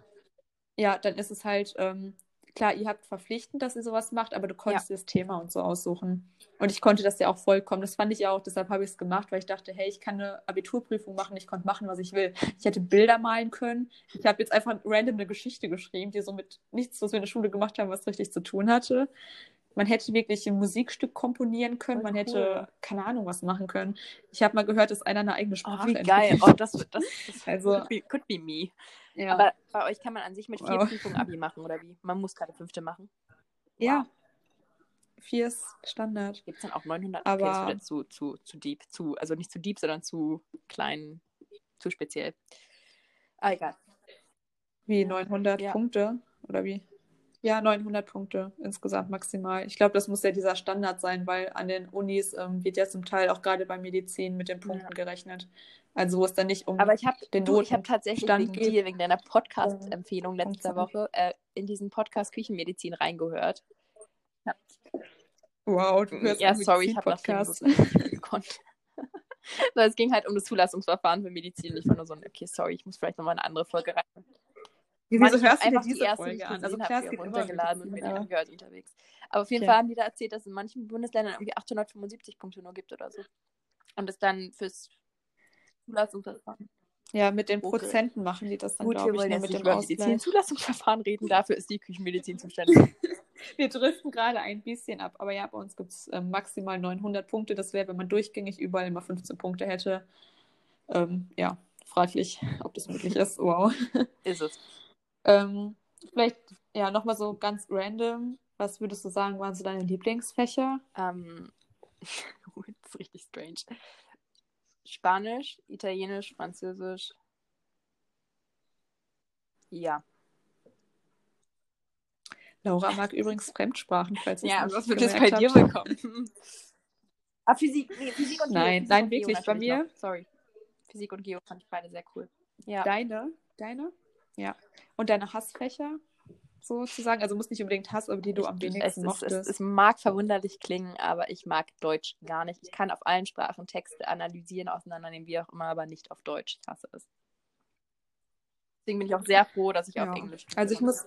Ja, dann ist es halt ähm, klar, ihr habt verpflichtend, dass ihr sowas macht, aber du konntest ja. das Thema und so aussuchen. Und ich konnte das ja auch vollkommen. Das fand ich ja auch, deshalb habe ich es gemacht, weil ich dachte, hey, ich kann eine Abiturprüfung machen, ich konnte machen, was ich will. Ich hätte Bilder malen können. Ich habe jetzt einfach random eine Geschichte geschrieben, die so mit nichts, was wir in der Schule gemacht haben, was richtig zu tun hatte. Man hätte wirklich ein Musikstück komponieren können, Voll man hätte, cool. keine Ahnung, was machen können. Ich habe mal gehört, dass einer eine eigene Sprache oh, wie geil. Oh, das, das, das [LAUGHS] also, could, be, could be me. Ja. Aber bei euch kann man an sich mit vier wow. Prüfungen Abi machen, oder wie? Man muss keine fünfte machen. Ja. Vier ist Standard. Gibt es dann auch 900? Aber okay, das zu, zu, zu deep. Zu, also nicht zu deep, sondern zu klein, zu speziell. Ah, egal. Wie 900 ja. Punkte? Oder wie? Ja, 900 Punkte insgesamt maximal. Ich glaube, das muss ja dieser Standard sein, weil an den Unis ähm, wird ja zum Teil auch gerade bei Medizin mit den Punkten ja. gerechnet. Also wo es dann nicht um Aber ich habe ich habe tatsächlich Stand wegen dir, wegen deiner Podcast-Empfehlung letzter Woche äh, in diesen Podcast Küchenmedizin reingehört. Ja. Wow, du hörst Ja, sorry, ich habe nicht gekonnt. [LAUGHS] so, es ging halt um das Zulassungsverfahren für Medizin. Ich war nur so, okay, sorry, ich muss vielleicht nochmal eine andere Folge rein. Wieso Mann, hörst du dir diese die erste Folge an? Also klar, es geht runtergeladen und mir die angehört unterwegs. Aber auf jeden okay. Fall haben die da erzählt, dass es in manchen Bundesländern irgendwie 875 Punkte nur gibt oder so. Und es dann fürs Zulassungsverfahren. Ja, mit den okay. Prozenten machen die das dann, glaube ich, nur mit dem Medizin-Zulassungsverfahren reden. Dafür ist die Küchenmedizin zuständig. [LAUGHS] wir driften gerade ein bisschen ab. Aber ja, bei uns gibt es äh, maximal 900 Punkte. Das wäre, wenn man durchgängig überall immer 15 Punkte hätte. Ähm, ja, fraglich, ob das möglich ist. Wow. [LAUGHS] Ist es. ähm, vielleicht, ja, nochmal so ganz random. Was würdest du sagen, waren so deine Lieblingsfächer? Ähm, [LAUGHS] das ist richtig strange. Spanisch, Italienisch, Französisch. Ja. Laura mag übrigens Fremdsprachen, falls Ja, aber was wird jetzt bei dir bekommen? ah, Physik, nee, Physik und Nein, Physik nein, und wirklich, bei mir. Noch. Sorry. Physik und Geo fand ich beide sehr cool. Ja. Deine? Deine? Ja. Und deine Hassfächer? Sozusagen? Also muss nicht unbedingt Hass, aber die du am wenigsten es, mochtest. Es, es, mag verwunderlich klingen, aber ich mag Deutsch gar nicht. Ich kann auf allen Sprachen Texte analysieren, auseinandernehmen, wie auch immer, aber nicht auf Deutsch. Ich hasse es. Deswegen bin ich auch sehr froh, dass ich ja. auf Englisch. Also ich muss...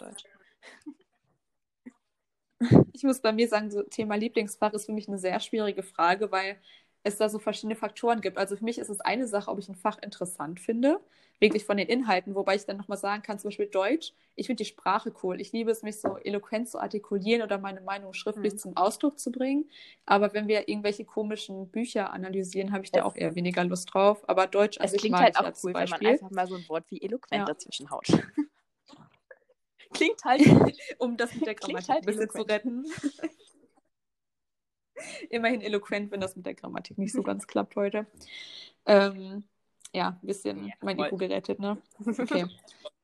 [LAUGHS] ich muss bei mir sagen, so Thema Lieblingsfach ist für mich eine sehr schwierige Frage, weil es da so verschiedene Faktoren gibt. Also für mich ist es eine Sache, ob ich ein Fach interessant finde, wirklich von den Inhalten, wobei ich dann nochmal sagen kann, zum Beispiel Deutsch, ich finde die Sprache cool. Ich liebe es, mich so eloquent zu artikulieren oder meine Meinung schriftlich mhm. zum Ausdruck zu bringen. Aber wenn wir irgendwelche komischen Bücher analysieren, habe ich da auch eher weniger Lust drauf. Aber Deutsch es klingt halt auch cool, Beispiel. wenn man einfach mal so ein Wort wie eloquent ja. dazwischen haut. [LAUGHS] klingt halt, [LAUGHS] um das [LAUGHS] mit der Grammatik halt ein bisschen eloquent. zu retten. [LAUGHS] Immerhin eloquent, wenn das mit der Grammatik nicht so ganz klappt heute. Ähm, ja, ein bisschen ja, mein Ego gerettet, ne? Okay. [LAUGHS]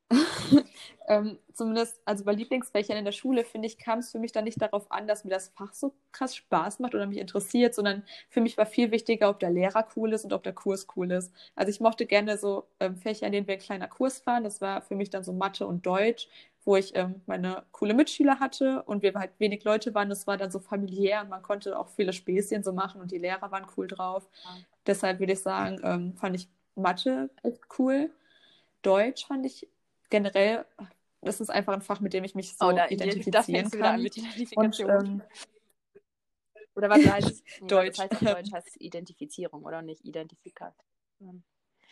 [LAUGHS] ähm, zumindest, also bei Lieblingsfächern in der Schule, finde ich, kam es für mich dann nicht darauf an, dass mir das Fach so krass Spaß macht oder mich interessiert, sondern für mich war viel wichtiger, ob der Lehrer cool ist und ob der Kurs cool ist. Also ich mochte gerne so ähm, Fächer, in denen wir ein kleiner Kurs fahren. Das war für mich dann so Mathe und Deutsch wo ich ähm, meine coole Mitschüler hatte und wir halt wenig Leute waren. Das war dann so familiär und man konnte auch viele Späßchen so machen und die Lehrer waren cool drauf. Ja. Deshalb würde ich sagen, ähm, fand ich Mathe echt cool. Deutsch fand ich generell, das ist einfach ein Fach, mit dem ich mich so oh, da, identifizieren da kann. Und, ähm, oder was heißt? [LAUGHS] Deutsch. Das heißt, Deutsch [LAUGHS] heißt Identifizierung oder nicht Identifikation.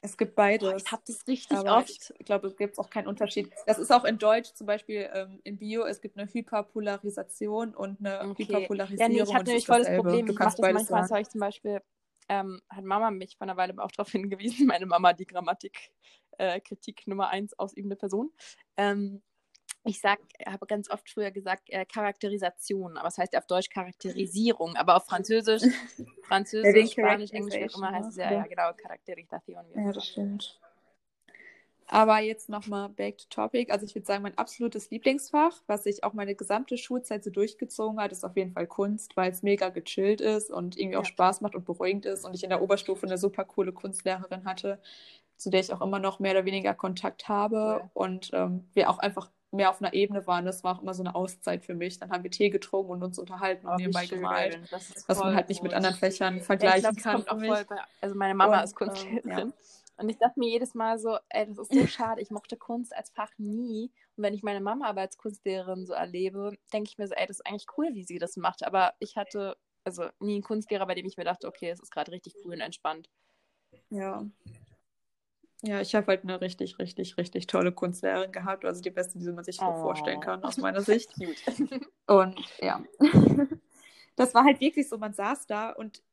Es gibt beides. Oh, ich habe das richtig aber oft. Ich glaube, es gibt auch keinen Unterschied. Das ist auch in Deutsch zum Beispiel ähm, in Bio. Es gibt eine Hyperpolarisation und eine okay. Hyperpolarisierung. Ja, nee, ich habe nämlich voll das Problem. Du ich mache das manchmal, habe ich zum Beispiel, ähm, hat Mama mich vor einer Weile auch darauf [LAUGHS] hingewiesen, meine Mama, die Grammatik, äh, Kritik Nummer eins ausübende Person. Ähm, ich sag, habe ganz oft früher gesagt äh, Charakterisation, aber es heißt ja auf Deutsch Charakterisierung, aber auf Französisch, [LAUGHS] Französisch, Spanisch, Englisch, wie auch immer heißt es ja, ja genau, Charakterisation. Ja, das stimmt. Aber jetzt nochmal back to topic. Also ich würde sagen, mein absolutes Lieblingsfach, was sich auch meine gesamte Schulzeit so durchgezogen hat, ist auf jeden Fall Kunst, weil es mega gechillt ist und irgendwie ja. auch Spaß macht und beruhigend ist. Und ich in der Oberstufe eine super coole Kunstlehrerin hatte, zu der ich auch immer noch mehr oder weniger Kontakt habe. Ja. Und ähm, wir auch einfach mehr auf einer Ebene waren. Das war auch immer so eine Auszeit für mich. Dann haben wir Tee getrunken und uns unterhalten und nebenbei gemalt. Was man halt nicht mit anderen Fächern vergleichen ja, glaub, kann. Bei, also meine Mama und, ist Kunstlehrerin. Äh, ja. Und ich dachte mir jedes Mal so, ey, das ist so schade, ich mochte Kunst als Fach nie. Und wenn ich meine Mama aber als Kunstlehrerin so erlebe, denke ich mir so, ey, das ist eigentlich cool, wie sie das macht. Aber ich hatte also nie einen Kunstlehrer, bei dem ich mir dachte, okay, es ist gerade richtig cool und entspannt. Ja. Ja, ich habe halt eine richtig, richtig, richtig tolle Kunstlehrerin gehabt. Also die beste, die man sich oh. vorstellen kann, aus meiner [LAUGHS] Sicht. und ja. [LAUGHS] das war halt wirklich so, man saß da und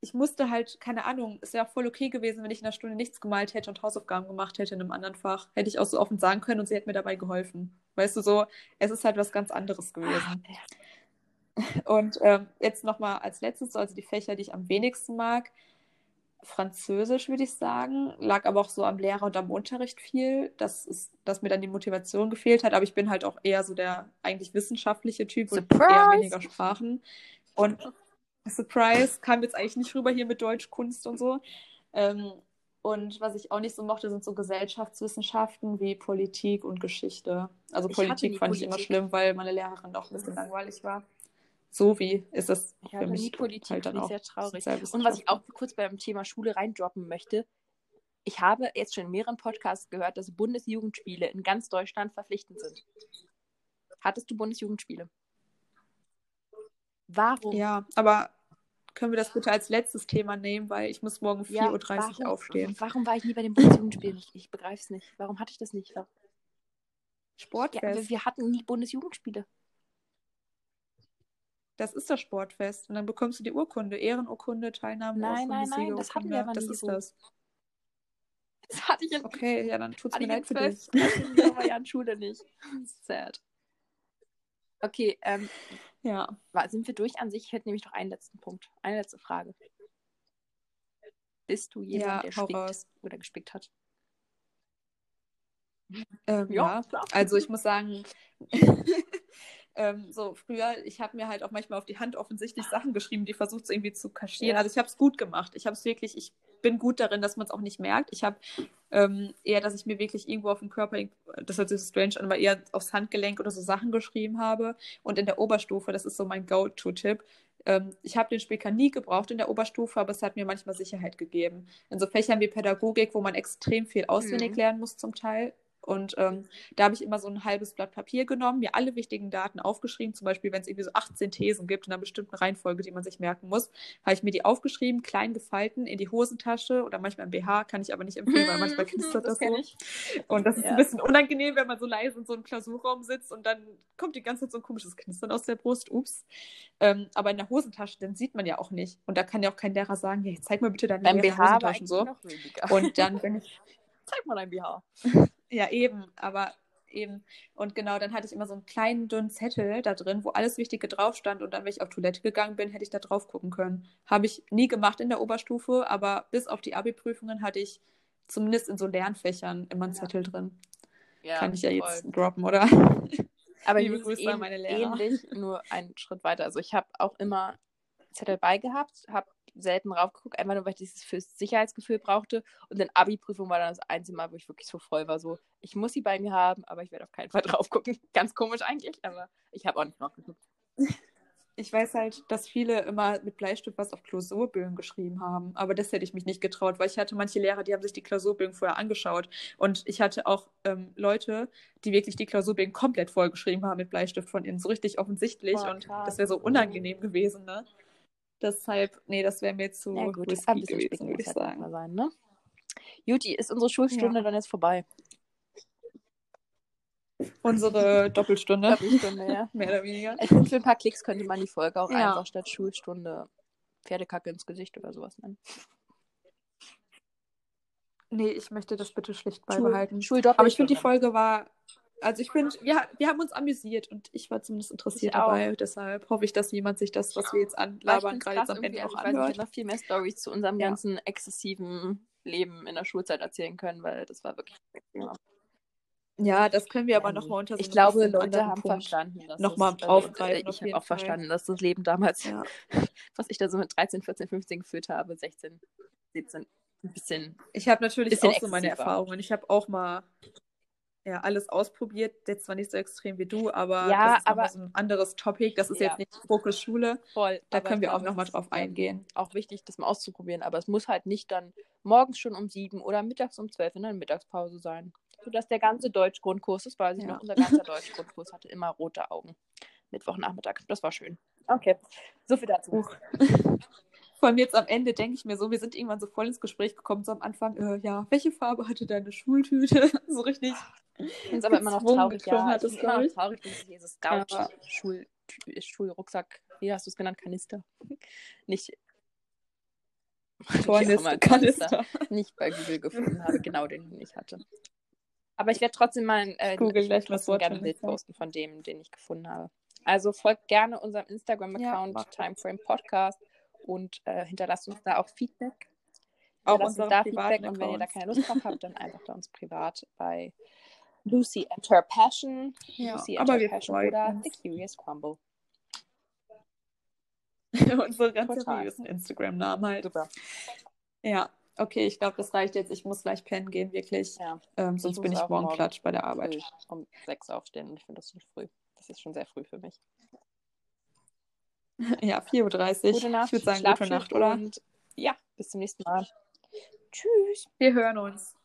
ich musste halt, keine Ahnung, es wäre auch voll okay gewesen, wenn ich in einer Stunde nichts gemalt hätte und Hausaufgaben gemacht hätte in einem anderen Fach. Hätte ich auch so offen sagen können und sie hätte mir dabei geholfen. Weißt du, so, es ist halt was ganz anderes gewesen. Und ähm, jetzt nochmal als letztes, also die Fächer, die ich am wenigsten mag. Französisch, würde ich sagen. Lag aber auch so am Lehrer und am Unterricht viel, dass, ist, dass mir dann die Motivation gefehlt hat. Aber ich bin halt auch eher so der eigentlich wissenschaftliche Typ Surprise! und eher weniger Sprachen. Und Surprise kam jetzt eigentlich nicht rüber hier mit Deutsch, Kunst und so. Ähm, und was ich auch nicht so mochte, sind so Gesellschaftswissenschaften wie Politik und Geschichte. Also ich Politik fand Politik. ich immer schlimm, weil meine Lehrerin auch ein bisschen langweilig war so wie ist es ja, für mich Politik halt dann auch sehr traurig. Und was ich auch kurz beim Thema Schule reindroppen möchte, ich habe jetzt schon in mehreren Podcasts gehört, dass Bundesjugendspiele in ganz Deutschland verpflichtend sind. Hattest du Bundesjugendspiele? Warum? Ja, aber können wir das bitte als letztes Thema nehmen, weil ich muss morgen 4.30 Uhr aufstehen. Warum war ich nie bei den Bundesjugendspielen? Ich, ich begreife es nicht. Warum hatte ich das nicht? Sportfest. Ja, wir, wir hatten nie Bundesjugendspiele. Das ist das Sportfest. Und dann bekommst du die Urkunde, Ehrenurkunde, Teilnahme. Nein, nein, nein, das hatten wir aber Das ist so. das. Das hatte ich in, Okay, ja, dann tut es mir leid für dich. Das Jahren Schule nicht. [LAUGHS] Sad. Okay, ähm, ja. Sind wir durch an sich? Ich hätte nämlich noch einen letzten Punkt. Eine letzte Frage. Bist du jemand, ja, der spickt raus. oder gespickt hat? Ähm, ja, ja. also ich muss sagen, [LAUGHS] ähm, so früher, ich habe mir halt auch manchmal auf die Hand offensichtlich Sachen geschrieben, die versucht es irgendwie zu kaschieren. Also ich habe es gut gemacht. Ich habe es wirklich, ich bin gut darin, dass man es auch nicht merkt. Ich habe ähm, eher, dass ich mir wirklich irgendwo auf dem Körper, das hört sich so strange an, aber eher aufs Handgelenk oder so Sachen geschrieben habe. Und in der Oberstufe, das ist so mein Go-To-Tipp, ähm, ich habe den Spicker nie gebraucht in der Oberstufe, aber es hat mir manchmal Sicherheit gegeben. In so Fächern wie Pädagogik, wo man extrem viel auswendig mhm. lernen muss zum Teil, Und ähm, da habe ich immer so ein halbes Blatt Papier genommen, mir alle wichtigen Daten aufgeschrieben. Zum Beispiel, wenn es irgendwie so 18 Thesen gibt in einer bestimmten Reihenfolge, die man sich merken muss, habe ich mir die aufgeschrieben, klein gefalten, in die Hosentasche oder manchmal im BH, kann ich aber nicht empfehlen, weil manchmal knistert [LAUGHS] das, das so. Ich. Und das ist ja. ein bisschen unangenehm, wenn man so leise in so einem Klausurraum sitzt und dann kommt die ganze Zeit so ein komisches Knistern aus der Brust. Ups. Ähm, aber in der Hosentasche, dann sieht man ja auch nicht. Und da kann ja auch kein Lehrer sagen, hey, zeig mal bitte deine BH Hosentaschen so. Und dann [LAUGHS] bin ich. zeig mal dein BH. [LAUGHS] Ja, eben, aber eben. Und genau, dann hatte ich immer so einen kleinen, dünnen Zettel da drin, wo alles Wichtige drauf stand. Und dann, wenn ich auf Toilette gegangen bin, hätte ich da drauf gucken können. Habe ich nie gemacht in der Oberstufe, aber bis auf die Abi-Prüfungen hatte ich zumindest in so Lernfächern immer einen ja. Zettel drin. Ja, Kann ich ja voll. jetzt droppen, oder? [LAUGHS] Aber Liebe Grüße an meine Lehrer. ähnlich, nur einen Schritt weiter. Also ich habe auch immer Zettel beigehabt, habe selten raufgeguckt, einfach nur, weil ich dieses fürs Sicherheitsgefühl brauchte. Und dann Abi-Prüfung war dann das einzige Mal, wo ich wirklich so voll war, so, ich muss sie bei mir haben, aber ich werde auf keinen Fall [LAUGHS] drauf gucken. Ganz komisch eigentlich, aber ich habe auch nicht nachgeguckt. Ich weiß halt, dass viele immer mit Bleistift was auf Klausurbögen geschrieben haben, aber das hätte ich mich nicht getraut, weil ich hatte manche Lehrer, die haben sich die Klausurbögen vorher angeschaut und ich hatte auch ähm, Leute, die wirklich die Klausurbögen komplett vollgeschrieben haben mit Bleistift von innen, so richtig offensichtlich oh, und das wäre so unangenehm gewesen, ne? Deshalb, nee, das wäre mir zu ja, gut, risky gewesen, würde ich halt sagen. Sein, ne? Juti, ist unsere Schulstunde ja. dann jetzt vorbei? Unsere Doppelstunde. Doppelstunde, ja. [LAUGHS] Mehr oder weniger. Ich finde, für ein paar Klicks könnte man die Folge auch ja. einfach statt Schulstunde Pferdekacke ins Gesicht oder sowas nennen. Nee, ich möchte das bitte schlicht beibehalten. Schul Aber ich finde, die Folge war also ich finde, wir, wir haben uns amüsiert und ich war zumindest interessiert dabei. Deshalb hoffe ich, dass jemand sich das, was wir jetzt anlabern, gerade jetzt am Ende auch anhört. Ich werde noch viel mehr Stories zu unserem ja. ganzen exzessiven Leben in der Schulzeit erzählen können, weil das war wirklich ja. Ja, das können wir aber nochmal unter so Ich glaube, Leute haben Punkt verstanden, dass nochmal also, aufgreifen. Ich habe auch Fall. verstanden, dass das Leben damals, ja. [LAUGHS] was ich da so mit 13, 14, 15 geführt habe, 16, 17, ein bisschen. Ich habe natürlich auch so meine Erfahrungen. Ich habe auch mal ja, alles ausprobiert. Jetzt zwar nicht so extrem wie du, aber ja, das ist aber, so ein anderes Topic. Das ist ja. jetzt nicht Fokus Schule. Voll. Da können wir auch nochmal drauf eingehen. Auch wichtig, das mal auszuprobieren. Aber es muss halt nicht dann morgens schon um sieben oder mittags um zwölf in der Mittagspause sein. Sodass der ganze Deutschgrundkurs, das weiß ich ja. noch, unser ganzer Deutschgrundkurs hatte immer rote Augen. Mittwochnachmittag. Das war schön. Okay. So viel dazu. Vor allem jetzt am Ende denke ich mir so, wir sind irgendwann so voll ins Gespräch gekommen, so am Anfang, äh, ja, welche Farbe hatte deine Schultüte? [LAUGHS] so richtig. Ich finde es aber immer noch traurig, ja. Hat ich immer noch traurig, dass dieses Scout ja. Schul Schulrucksack, wie hast du es genannt, Kanister? [LAUGHS] Nicht Tornister, Kanister. Nicht bei Google gefunden habe, genau den ich hatte. Aber ich werde trotzdem mal äh, Google gleich was gerne ein Bild posten von dem, den ich gefunden habe. Also folgt gerne unserem Instagram-Account ja, Timeframe Podcast und äh, hinterlasst uns da auch Feedback. Auch unser da Feedback und wenn ihr da keine Lust drauf habt, dann einfach bei uns privat bei Lucy and Her Passion, ja, Lucy and Her Passion oder uns. The Curious Crumble. [LAUGHS] Unsere ganz seriösen Instagram-Namen halt. Super. Ja, okay, ich glaube, das reicht jetzt. Ich muss gleich pennen gehen, wirklich. Ja. Ähm, sonst ich bin ich morgen platt bei der Arbeit. Um sechs aufstehen ich finde das schon früh. Das ist schon sehr früh für mich. [LAUGHS] Ja, 4.30 Uhr. Gute Nacht. Ich würde sagen, gute Nacht, oder? Und ja, bis zum nächsten Mal. Tschüss. Wir hören uns.